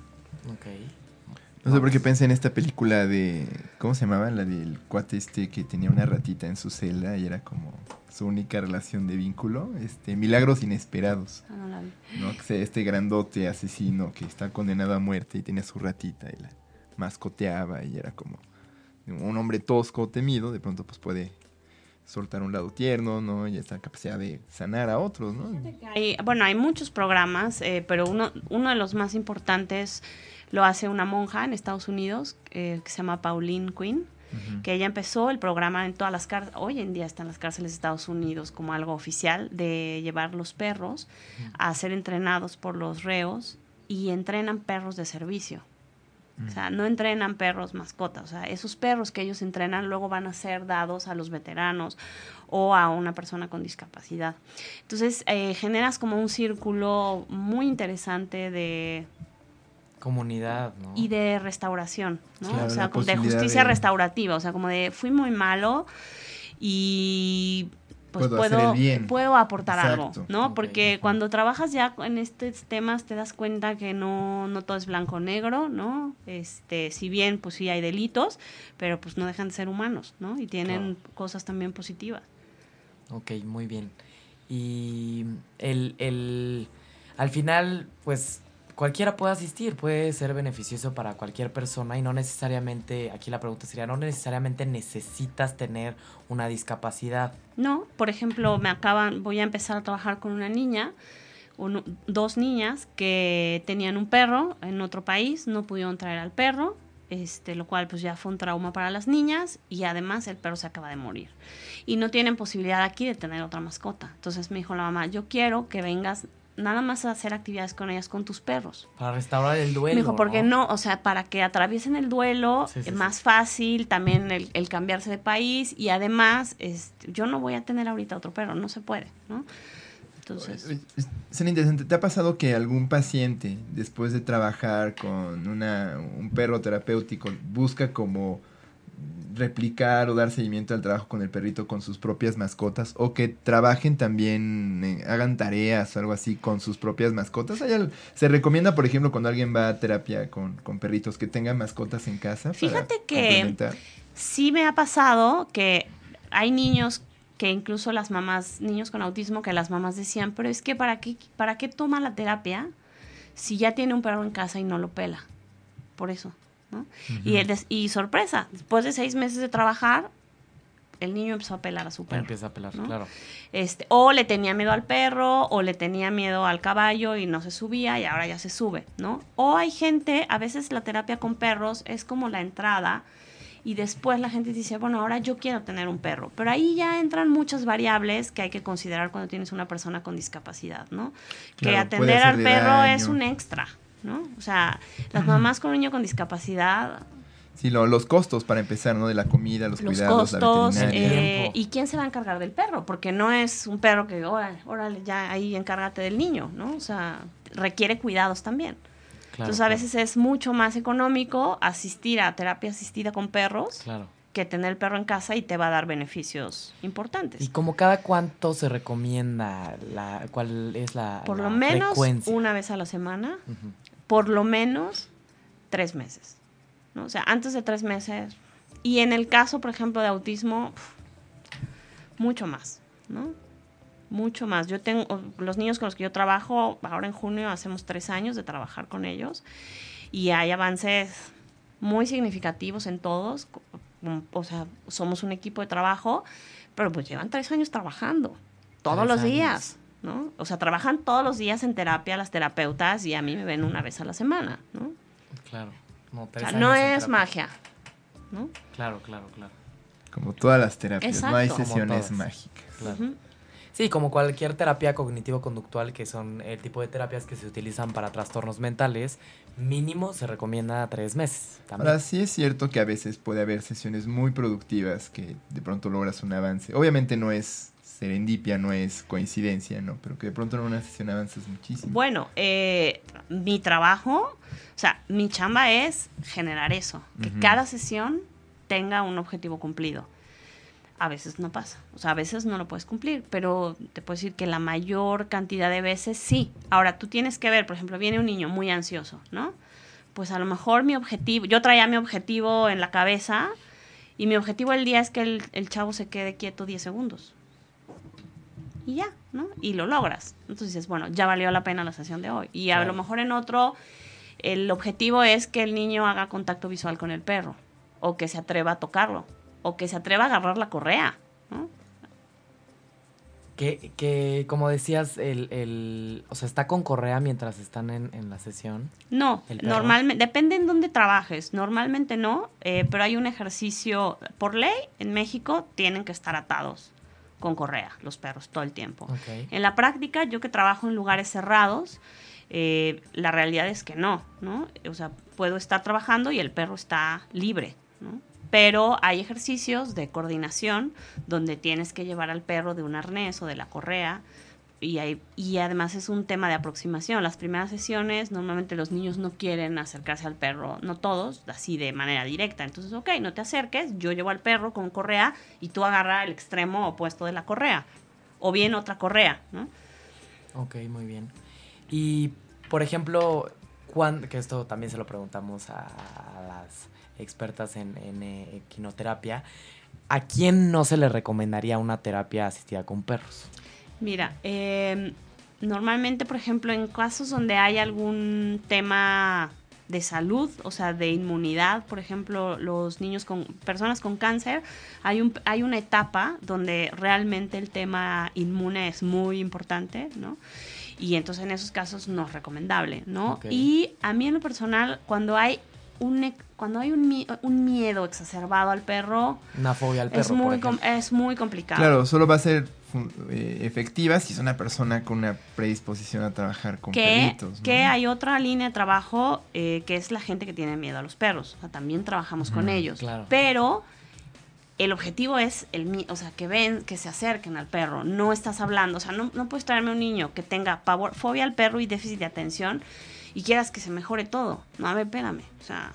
No sé por qué pensé en esta película de. ¿Cómo se llamaba? La del cuate este que tenía una ratita en su celda y era como su única relación de vínculo. Este, Milagros Inesperados. Ah, no la vi. ¿no? Este grandote asesino que está condenado a muerte y tiene su ratita y la mascoteaba y era como un hombre tosco, temido, de pronto pues puede soltar un lado tierno, ¿no? Y esta capacidad de sanar a otros, ¿no? bueno, hay muchos programas, eh, pero uno, uno de los más importantes lo hace una monja en Estados Unidos eh, que se llama Pauline Quinn, que ella empezó el programa en todas las cárceles, hoy en día están las cárceles de Estados Unidos como algo oficial de llevar los perros a ser entrenados por los reos y entrenan perros de servicio. O sea, no entrenan perros mascotas. O sea, esos perros que ellos entrenan luego van a ser dados a los veteranos o a una persona con discapacidad. Entonces, eh, generas como un círculo muy interesante de, comunidad, ¿no? Y de restauración, ¿no? o sea, de justicia restaurativa, o sea, como de fui muy malo y pues puedo, puedo, aportar algo, ¿no? Porque cuando trabajas ya en estos temas te das cuenta que no, no todo es blanco o negro, ¿no? Este, si bien pues sí hay delitos, pero pues no dejan de ser humanos, ¿no? Y tienen cosas también positivas. Ok, muy bien. Y el, el, al final, pues cualquiera puede asistir, puede ser beneficioso para cualquier persona y no necesariamente, aquí la pregunta sería, no necesariamente necesitas tener una discapacidad. No, por ejemplo, me acaban, voy a empezar a trabajar con una niña, dos niñas que tenían un perro en otro país, no pudieron traer al perro, este, lo cual pues ya fue un trauma para las niñas y además el perro se acaba de morir. Y no tienen posibilidad aquí de tener otra mascota. Entonces me dijo la mamá, yo quiero que vengas nada más hacer actividades con ellas, con tus perros. Para restaurar el duelo. Me dijo, porque no? O sea, para que atraviesen el duelo, es más fácil también el, cambiarse de país y además, este, yo no voy a tener ahorita otro perro, no se puede, ¿no? Entonces... Es interesante. ¿Te ha pasado que algún paciente, después de trabajar con una, un perro terapéutico, busca como replicar o dar seguimiento al trabajo con el perrito con sus propias mascotas o que trabajen también, eh, hagan tareas o algo así con sus propias mascotas. se recomienda, por ejemplo, cuando alguien va a terapia con, perritos, que tenga mascotas en casa. Fíjate que sí me ha pasado que hay niños que incluso las mamás, niños con autismo, que las mamás decían, pero es que ¿para qué, para qué toma la terapia si ya tiene un perro en casa y no lo pela? Por eso y, y sorpresa, después de seis meses de trabajar, el niño empezó a pelar a su perro. Empieza a pelar, claro. Este, o le tenía miedo al perro, o le tenía miedo al caballo y no se subía y ahora ya se sube, ¿no? O hay gente, a veces la terapia con perros es como la entrada y después la gente dice, bueno, ahora yo quiero tener un perro. Pero ahí ya entran muchas variables que hay que considerar cuando tienes una persona con discapacidad, ¿no? que atender al perro es un extra, ¿no? O sea, las mamás con un niño con discapacidad... Sí, los costos para empezar, ¿no? De la comida, los, los cuidados, costos, eh, y quién se va a encargar del perro, porque no es un perro que, órale, ya ahí encárgate del niño, ¿no? O sea, requiere cuidados también. Entonces, a veces es mucho más económico asistir a terapia asistida con perros que tener el perro en casa y te va a dar beneficios importantes. ¿Y como cada cuánto se recomienda? La, ¿Cuál es la Por lo menos una vez a la semana por lo menos tres meses. ¿no? O sea, antes de tres meses. Y en el caso, por ejemplo, de autismo, mucho más, ¿no? Mucho más. Yo tengo, los niños con los que yo trabajo, ahora en junio hacemos tres años de trabajar con ellos y hay avances muy significativos en todos. O sea, somos un equipo de trabajo, pero pues llevan tres años trabajando, todos los días. ¿No? O sea, trabajan todos los días en terapia las terapeutas y a mí me ven una vez a la semana, ¿no? Claro. No, O sea, no es magia, ¿no? Claro, claro, claro. Como todas las terapias, no hay Exacto. Sesiones mágicas. claro. Sí, como cualquier terapia cognitivo-conductual, que son el tipo de terapias que se utilizan para trastornos mentales, mínimo se recomienda tres meses. También. Ahora sí es cierto que a veces puede haber sesiones muy productivas que de pronto logras un avance. Obviamente no es serendipia, no es coincidencia, ¿no? Pero que de pronto en una sesión avanzas muchísimo. Bueno, eh, mi trabajo, o sea, mi chamba es generar eso, que cada sesión tenga un objetivo cumplido. A veces no pasa, o sea, a veces no lo puedes cumplir, pero te puedo decir que la mayor cantidad de veces sí. Ahora, tú tienes que ver, por ejemplo, viene un niño muy ansioso, ¿no? Pues a lo mejor mi objetivo, yo traía mi objetivo en la cabeza y mi objetivo del día es que el, el chavo se quede quieto 10 segundos. Y ya, ¿no? Y lo logras. Entonces dices, bueno, ya valió la pena la sesión de hoy. Y a Claro. lo mejor en otro, el objetivo es que el niño haga contacto visual con el perro, o que se atreva a tocarlo, o que se atreva a agarrar la correa, ¿no? Que, que como decías, el, el, o sea, está con correa mientras están en, en la sesión. No, normalmente, depende en dónde trabajes, normalmente no, eh, pero hay un ejercicio, por ley, en México tienen que estar atados con correa los perros todo el tiempo. En la práctica, yo que trabajo en lugares cerrados, eh, la realidad es que no, ¿no? O sea, puedo estar trabajando y el perro está libre, ¿no? Pero hay ejercicios de coordinación donde tienes que llevar al perro de un arnés o de la correa y, hay, y además es un tema de aproximación. Las primeras sesiones normalmente los niños no quieren acercarse al perro, no todos, así de manera directa. Entonces, ok, no te acerques, yo llevo al perro con correa y tú agarra el extremo opuesto de la correa. O bien otra correa, ¿no? Ok, muy bien. Y, por ejemplo, cuán- que esto también se lo preguntamos a, las expertas en, en, eh, equinoterapia, ¿a quién no se le recomendaría una terapia asistida con perros? Mira, eh, normalmente, por ejemplo, en casos donde hay algún tema de salud, o sea, de inmunidad, por ejemplo, los niños con personas con cáncer, hay un hay una etapa donde realmente el tema inmune es muy importante, ¿no? Y entonces en esos casos no es recomendable, ¿no? Y a mí en lo personal, cuando hay un e- cuando hay un, mi- un miedo exacerbado al perro, Una fobia al perro, es por muy es muy complicado. Claro, solo va a ser eh, efectiva si es una persona con una predisposición a trabajar con que, perritos. ¿no? que hay otra línea de trabajo eh, que es la gente que tiene miedo a los perros. O sea, también trabajamos con Ujú, ellos. claro. Pero el objetivo es el o sea, que ven, que se acerquen al perro. No estás hablando, o sea, no, no puedes traerme un niño que tenga pavor, fobia al perro y déficit de atención y quieras que se mejore todo. No, a ver, espérame. O sea,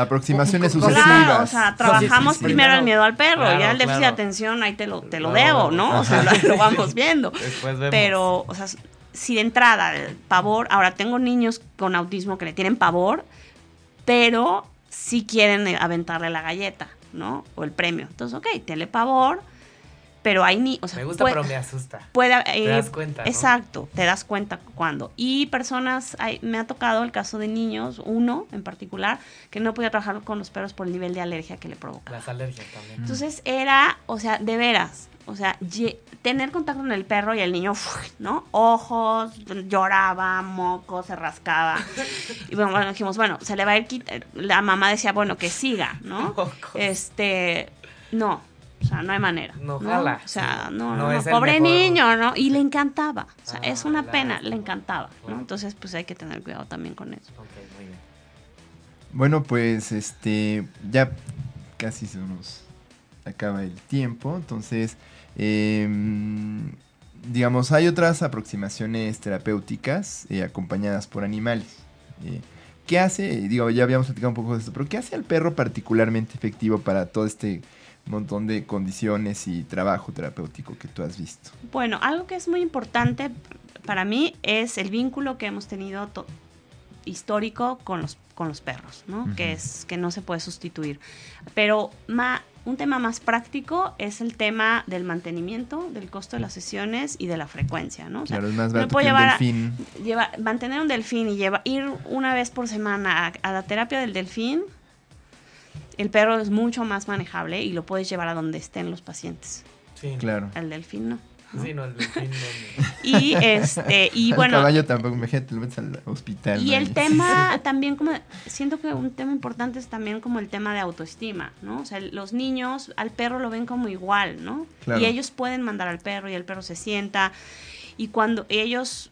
Aproximaciones sucesivas. claro, o sea, trabajamos Sí, sí, sí. primero el miedo al perro Claro, y ya el déficit claro. de atención ahí te lo, te lo debo, ¿no? O sea, lo, lo vamos viendo. Después vemos. Pero, o sea, si de entrada, el pavor, ahora tengo niños con autismo que le tienen pavor, pero sí quieren aventarle la galleta, ¿no? O el premio. Entonces, ok, tenle pavor, pero hay ni, o sea, me gusta, puede- pero me asusta. puede, Te eh, das cuenta, ¿no? Exacto, te das cuenta cuando. Y personas, hay- me ha tocado el caso de niños, uno en particular, que no podía trabajar con los perros por el nivel de alergia que le provoca. Las alergias también. Entonces era, o sea, de veras, o sea, ye- tener contacto con el perro y el niño, ¿no? Ojos, lloraba, moco, se rascaba. Y bueno, bueno, dijimos, bueno, se le va a ir La mamá decía, bueno, que siga, ¿no? Mocos. Este, no. O sea, no hay manera. No No, jala, O sea, no, No no, no, es el pobre mejor. niño, ¿no? Y le encantaba. O sea, Ah, es una pena, lástima. le encantaba, ¿no? Entonces, pues hay que tener cuidado también con eso. Ok, muy bien. Bueno, pues este ya casi se nos acaba el tiempo, entonces em, digamos hay otras aproximaciones terapéuticas eh, acompañadas por animales. Eh, ¿Qué hace? Digo, ya habíamos platicado un poco de esto, pero ¿qué hace al perro particularmente efectivo para todo este montón de condiciones y trabajo terapéutico que tú has visto? Bueno, algo que es muy importante para mí es el vínculo que hemos tenido histórico con los, con los perros, ¿no? Ujú. Que es que no se puede sustituir. Pero ma- un tema más práctico es el tema del mantenimiento, del costo de las sesiones y de la frecuencia, ¿no? O sea, claro, es más barato puedo que un llevar a- delfín. lleva- mantener un delfín y lleva, ir una vez por semana a, a la terapia del delfín, el perro es mucho más manejable y lo puedes llevar a donde estén los pacientes. Sí. Claro. El delfín no. Sí, no, el delfín no. Y este, y Al bueno, caballo tampoco, imagínate, lo metes al hospital. y ¿no? el tema también como, siento que un tema importante es también como el tema de autoestima, ¿no? O sea, los niños al perro lo ven como igual, ¿no? Claro. Y ellos pueden mandar al perro y el perro se sienta. Y cuando ellos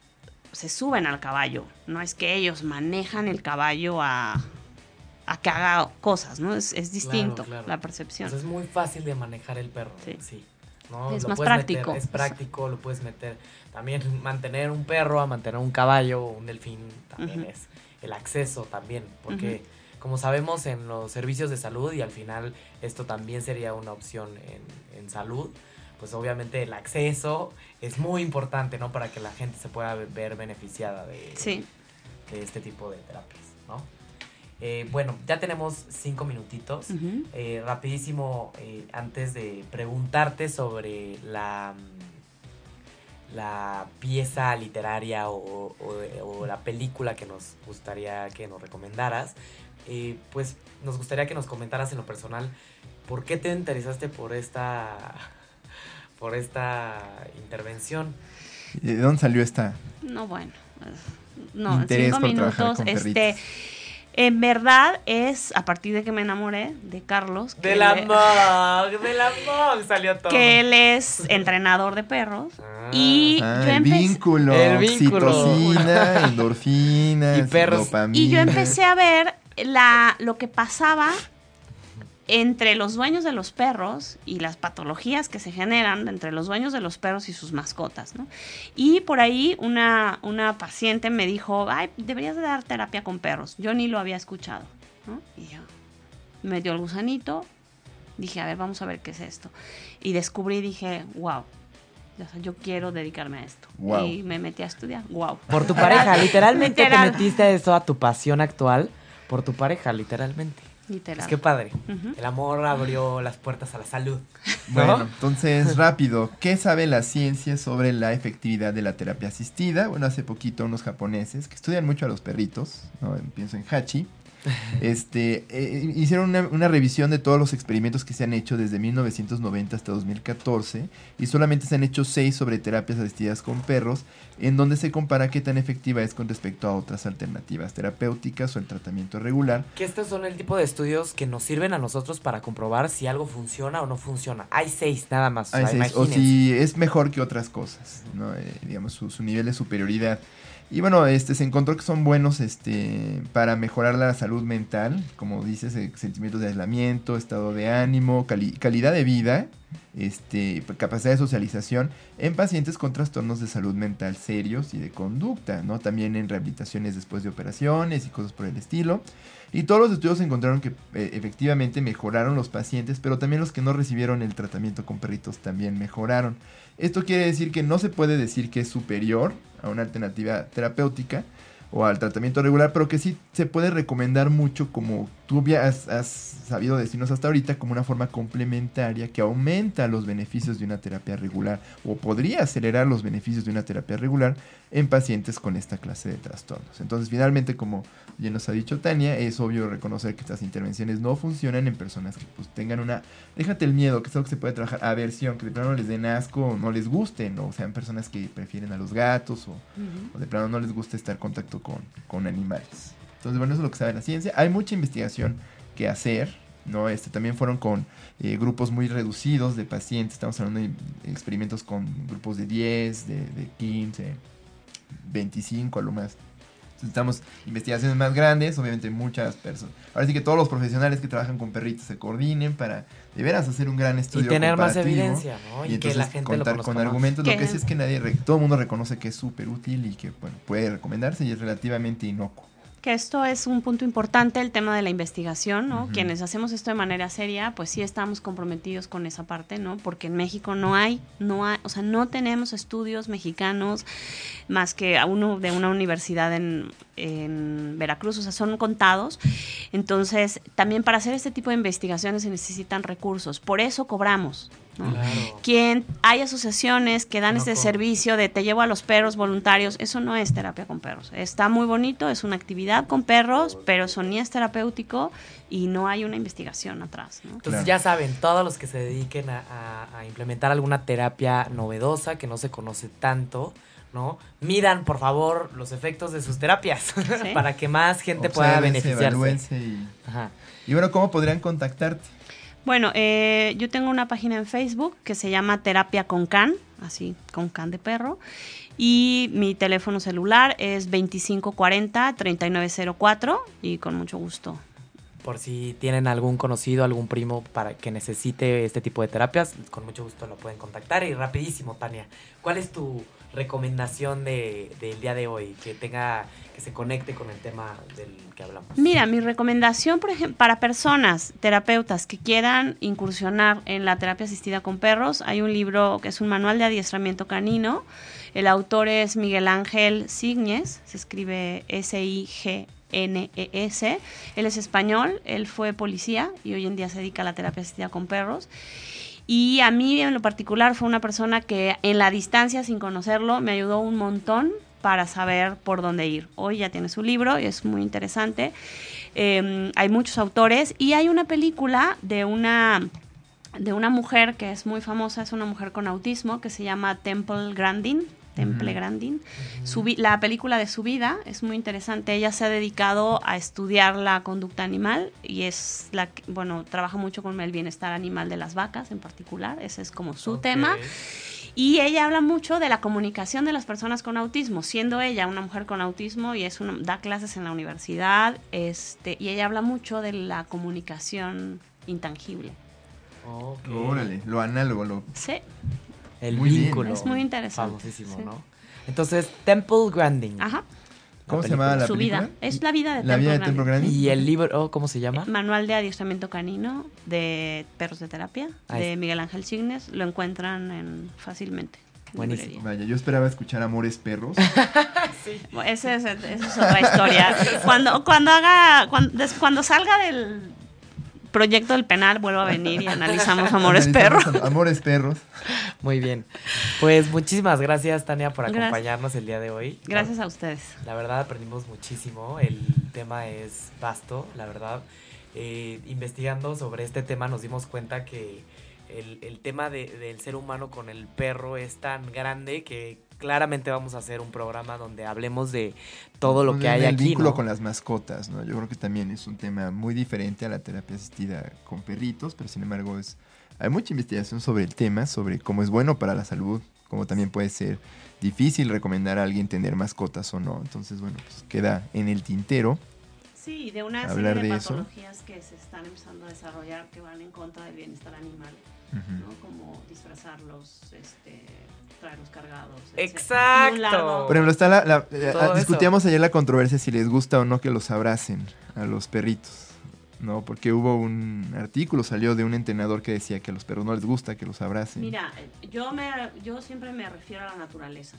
se suben al caballo, no es que ellos manejan el caballo a, a que haga cosas, ¿no? Es, es distinto claro. la percepción. Pues es muy fácil de manejar el perro. Sí. Sí. ¿no? Es Lo más práctico. meter, es práctico, lo puedes meter. También mantener un perro a mantener un caballo o un delfín también es el acceso también. Porque como sabemos en los servicios de salud y al final esto también sería una opción en, en salud, pues obviamente el acceso es muy importante, ¿no? Para que la gente se pueda ver beneficiada de, Sí. de este tipo de terapias, ¿no? Eh, bueno, ya tenemos cinco minutitos. Eh, rapidísimo, eh, antes de preguntarte sobre la, mm, la pieza literaria o, o- o la película que nos gustaría que nos recomendaras, eh, pues nos gustaría que nos comentaras en lo personal por qué te interesaste por esta, por esta intervención. ¿Y ¿De dónde salió esta? No, bueno. No, Interés cinco minutos. con Este, perritos. En verdad es a partir de que me enamoré de Carlos. que De la él- MOG, de la MOG salió todo. que él es entrenador de perros. Ah. Y Ah, yo el empecé. vínculo, El vínculo. oxitocina, endorfinas, Y perros. dopamina. Y yo empecé a ver la, lo que pasaba entre los dueños de los perros y las patologías que se generan entre los dueños de los perros y sus mascotas, ¿no? Y por ahí una, una paciente me dijo, ay, deberías de dar terapia con perros. Yo ni lo había escuchado, ¿no? Y yo me dio el gusanito, dije, a ver, vamos a ver qué es esto. Y descubrí, dije, wow, o sea, yo quiero dedicarme a esto. Y me metí a estudiar, wow. Por tu pareja, literalmente Literal. te metiste a eso, a tu pasión actual, por tu pareja, literalmente. Literal. Es que padre. El amor abrió las puertas a la salud. Bueno, ¿no? entonces rápido, ¿qué sabe la ciencia sobre la efectividad de la terapia asistida? Bueno, hace poquito unos japoneses que estudian mucho a los perritos, ¿no? pienso en Hachi, este, eh, hicieron una, una revisión de todos los experimentos que se han hecho desde 1990 hasta 2014 y solamente se han hecho seis sobre terapias asistidas con perros, en donde se compara qué tan efectiva es con respecto a otras alternativas terapéuticas o el tratamiento regular. Que estos son el tipo de estudios que nos sirven a nosotros para comprobar si algo funciona o no funciona. Hay seis nada más. o sea, seis, o si es mejor que otras cosas, ¿no? Eh, digamos, su, su nivel de superioridad. Y bueno, este se encontró que son buenos este, para mejorar la salud mental, como dices, eh, sentimientos de aislamiento, estado de ánimo, cali- calidad de vida, este, capacidad de socialización en pacientes con trastornos de salud mental serios y de conducta, ¿no? También en rehabilitaciones después de operaciones y cosas por el estilo. Y todos los estudios encontraron que eh, efectivamente mejoraron los pacientes, pero también los que no recibieron el tratamiento con perritos también mejoraron. Esto quiere decir que no se puede decir que es superior a una alternativa terapéutica o al tratamiento regular, pero que sí se puede recomendar mucho, como tú has, has sabido decirnos hasta ahorita, como una forma complementaria que aumenta los beneficios de una terapia regular o podría acelerar los beneficios de una terapia regular en pacientes con esta clase de trastornos. Entonces, finalmente, como ya nos ha dicho Tania, es obvio reconocer que estas intervenciones no funcionan en personas que pues tengan una, déjate el miedo, que es algo que se puede trabajar, aversión, que de plano les den asco o no les gusten, o sean personas que prefieren a los gatos o, o de plano no les gusta estar en contacto con, con animales. Entonces, bueno, eso es lo que sabe la ciencia. Hay mucha investigación que hacer, ¿no? Este, también fueron con eh, grupos muy reducidos de pacientes, estamos hablando de experimentos con grupos de 10, de, de 15, 25 a lo más. Necesitamos investigaciones más grandes, obviamente muchas personas. Ahora sí que todos los profesionales que trabajan con perritos se coordinen para de veras hacer un gran Y estudio. tener más evidencia, ¿no? Y, y que entonces la gente lo contar conozca con argumentos. Lo Que- sí es que nadie, todo el mundo reconoce que es súper útil y que bueno, puede recomendarse y es relativamente inocuo. Que esto es un punto importante, el tema de la investigación, ¿no? Quienes hacemos esto de manera seria, pues sí estamos comprometidos con esa parte, ¿no? Porque en México no hay, no hay, o sea, no tenemos estudios mexicanos más que a uno de una universidad en, en Veracruz, o sea, son contados. Entonces, también para hacer este tipo de investigaciones se necesitan recursos. Por eso cobramos. ¿No? Claro. Quien hay asociaciones que dan No este servicio de te llevo a los perros voluntarios, eso no es terapia con perros. Está muy bonito, es una actividad con perros, pero eso ni es terapéutico y no hay una investigación atrás. ¿no? Entonces Claro. ya saben, todos los que se dediquen a, a- a implementar alguna terapia novedosa que no se conoce tanto, ¿no? Midan, por favor, los efectos de sus terapias para que más gente pueda beneficiarse. y, Ajá. y bueno, ¿cómo podrían contactarte? Bueno, eh, yo tengo una página en Facebook que se llama Terapia con Can, así, con can de perro. Y mi teléfono celular es 2540-3904 y con mucho gusto. Por si tienen algún conocido, algún primo para que necesite este tipo de terapias, con mucho gusto lo pueden contactar. Y rapidísimo, Tania, ¿cuál es tu recomendación de- del día de hoy? Que tenga, que se conecte con el tema del que hablamos. Mira, mi recomendación, para personas, terapeutas que quieran incursionar en la terapia asistida con perros, hay un libro que es un manual de adiestramiento canino. El autor es Miguel Ángel Signes, se escribe S-I-G-N-E-S. E Él es español, él fue policía y hoy en día se dedica a la terapia asistida con perros. Y a mí en lo particular fue una persona que en la distancia, sin conocerlo, me ayudó un montón para saber por dónde ir. Hoy ya tiene su libro y es muy interesante. Eh, hay muchos autores y hay una película de una de una mujer que es muy famosa, es una mujer con autismo que se llama Temple Grandin. Temple. Grandin. Su la película de su vida es muy interesante. Ella se ha dedicado a estudiar la conducta animal y es la que, bueno, trabaja mucho con el bienestar animal de las vacas en particular. Ese es como su tema. Y ella habla mucho de la comunicación de las personas con autismo, siendo ella una mujer con autismo y es una, da clases en la universidad, este, y ella habla mucho de la comunicación intangible. Ok. Órale, lo análogo, lo... Sí, El Muy bien. vínculo. Es muy interesante, Famosísimo, sí. ¿no? Entonces, Temple Grandin. ajá. ¿Cómo se llama la Su película? vida. Es la vida de La Temple vida de Grandin. Temple Grandin. Y el libro, oh, ¿cómo se llama? Manual de adiestramiento canino de perros de terapia Ahí de. Miguel Ángel Signes. Lo encuentran en, fácilmente. en Buenísimo. librería. Vaya, yo esperaba escuchar Amores Perros. Bueno, Ese es, esa es otra historia. Cuando, cuando haga, cuando, cuando salga del proyecto del penal, vuelvo a venir y analizamos Amores Analizamos Perros. Am- Amores Perros. Muy bien. Pues muchísimas gracias, Tania, por Gracias. acompañarnos el día de hoy. Gracias a ustedes. La verdad aprendimos muchísimo, el tema es vasto, la verdad. Eh, investigando sobre este tema nos dimos cuenta que el, el tema de- del ser humano con el perro es tan grande que claramente vamos a hacer un programa donde hablemos de todo lo que el- hay el aquí. vínculo ¿no? con las mascotas, ¿no? Yo creo que también es un tema muy diferente a la terapia asistida con perritos, pero sin embargo es hay mucha investigación sobre el tema, sobre cómo es bueno para la salud, cómo también puede ser difícil recomendar a alguien tener mascotas o no. Entonces, bueno, pues queda en el tintero. Sí, de una Hablar serie de, de eso. patologías que se están empezando a desarrollar que van en contra del bienestar animal, Ujú. ¿no? Como disfrazarlos, este, traerlos cargados. Exacto. Por ejemplo, está la, la- eh, ah, eso. discutíamos ayer la controversia si les gusta o no que los abracen a los perritos. ¿no? Porque hubo un artículo, salió de un entrenador que decía que a los perros no les gusta que los abracen. Mira, eh, yo, me, yo siempre me refiero a la naturaleza.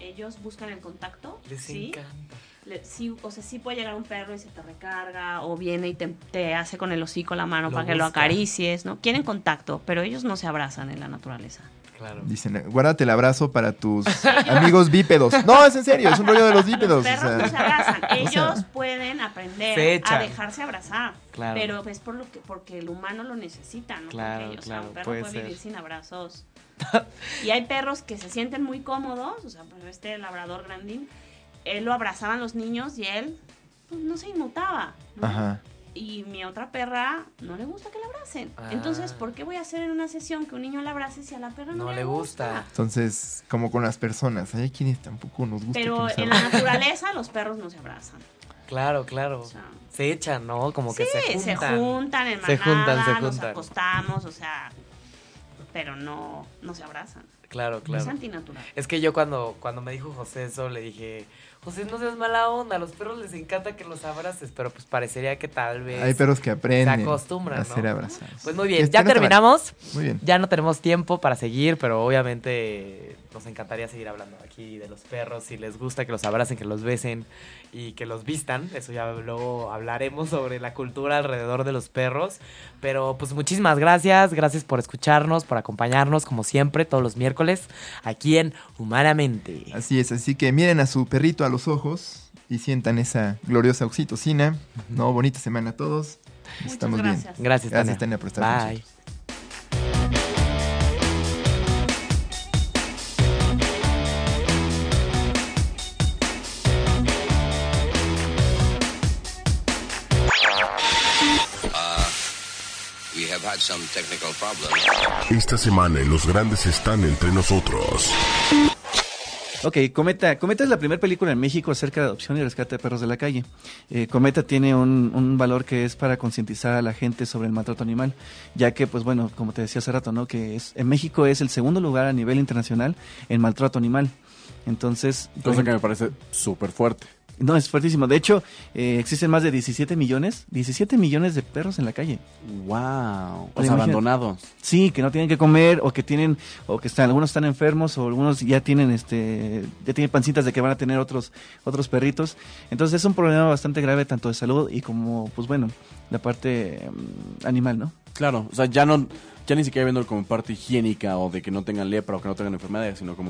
Ellos buscan el contacto, Les ¿sí? encanta. Le- sí, o sea, sí puede llegar un perro y se te recarga, o viene y te, te hace con el hocico la mano Lo para que lo acaricies, ¿no? Quieren contacto, pero ellos no se abrazan en la naturaleza. Claro. Dicen, guárdate el abrazo para tus amigos bípedos. No, es en serio, es un rollo de los bípedos. Los o perros sea, no se abrazan, o sea, ellos pueden aprender a dejarse abrazar, Claro. pero es por lo que porque el humano lo necesita, ¿no? Claro, Porque ellos, o sea, claro, un perro puede puede, ser. vivir sin abrazos. y hay perros que se sienten muy cómodos, o sea, pues este labrador grandín, él lo abrazaban los niños y él pues, no se inmutaba. ¿no? Ajá. Y mi otra perra no le gusta que la abracen. Ah. Entonces, ¿por qué voy a hacer en una sesión que un niño la abrace si a la perra no, No le gusta. Entonces, como con las personas, hay quienes tampoco nos gusta Pero que nos en la naturaleza los perros no se abrazan. Claro, claro. O sea, Se echan, ¿no? Como que se juntan. se juntan en Se manada, juntan, se nos juntan. acostamos, o sea, pero no, no se abrazan. Claro, Es claro. antinatural. Es que yo cuando, cuando me dijo José eso, le dije, José, no seas mala onda, a los perros les encanta que los abraces, pero pues parecería que tal vez... Hay perros que aprenden acostumbran, a ser ¿no? abrazados. Pues muy bien, Es- ya terminamos, Muy bien. ya no tenemos tiempo para seguir, pero obviamente nos encantaría seguir hablando aquí de los perros. Si les gusta que los abracen, que los besen y que los vistan. Eso ya luego hablaremos sobre la cultura alrededor de los perros. Pero pues muchísimas gracias. Gracias por escucharnos, por acompañarnos como siempre todos los miércoles aquí en Humanamente. Así es, así que miren a su perrito a los ojos y sientan esa gloriosa oxitocina. No, bonita semana a todos. Muchas Estamos bien. gracias. Gracias, Gracias, Tania. Tania, por estar con Bye. Had some technical problems. Esta semana en Los Grandes están entre nosotros. Ok, Cometa. Cometa es la primera película en México acerca de adopción y rescate de perros de la calle. Eh, Cometa tiene un, un valor que es para concientizar a la gente sobre el maltrato animal, ya que, pues bueno, como te decía hace rato, ¿no? Que es, en México es el segundo lugar a nivel internacional en maltrato animal. Entonces, Cosa que me parece súper fuerte. No, es fuertísimo. De hecho, eh, existen más de 17 millones, 17 millones de perros en la calle. Wow. O sea, abandonados. Sí, que no tienen que comer o que tienen o que están algunos están enfermos o algunos ya tienen este ya tienen pancitas de que van a tener otros otros perritos. Entonces es un problema bastante grave tanto de salud y como pues bueno, la parte mm, animal, ¿no? Claro, o sea, ya no, ya ni siquiera viendo como parte higiénica o de que no tengan lepra o que no tengan enfermedades, sino como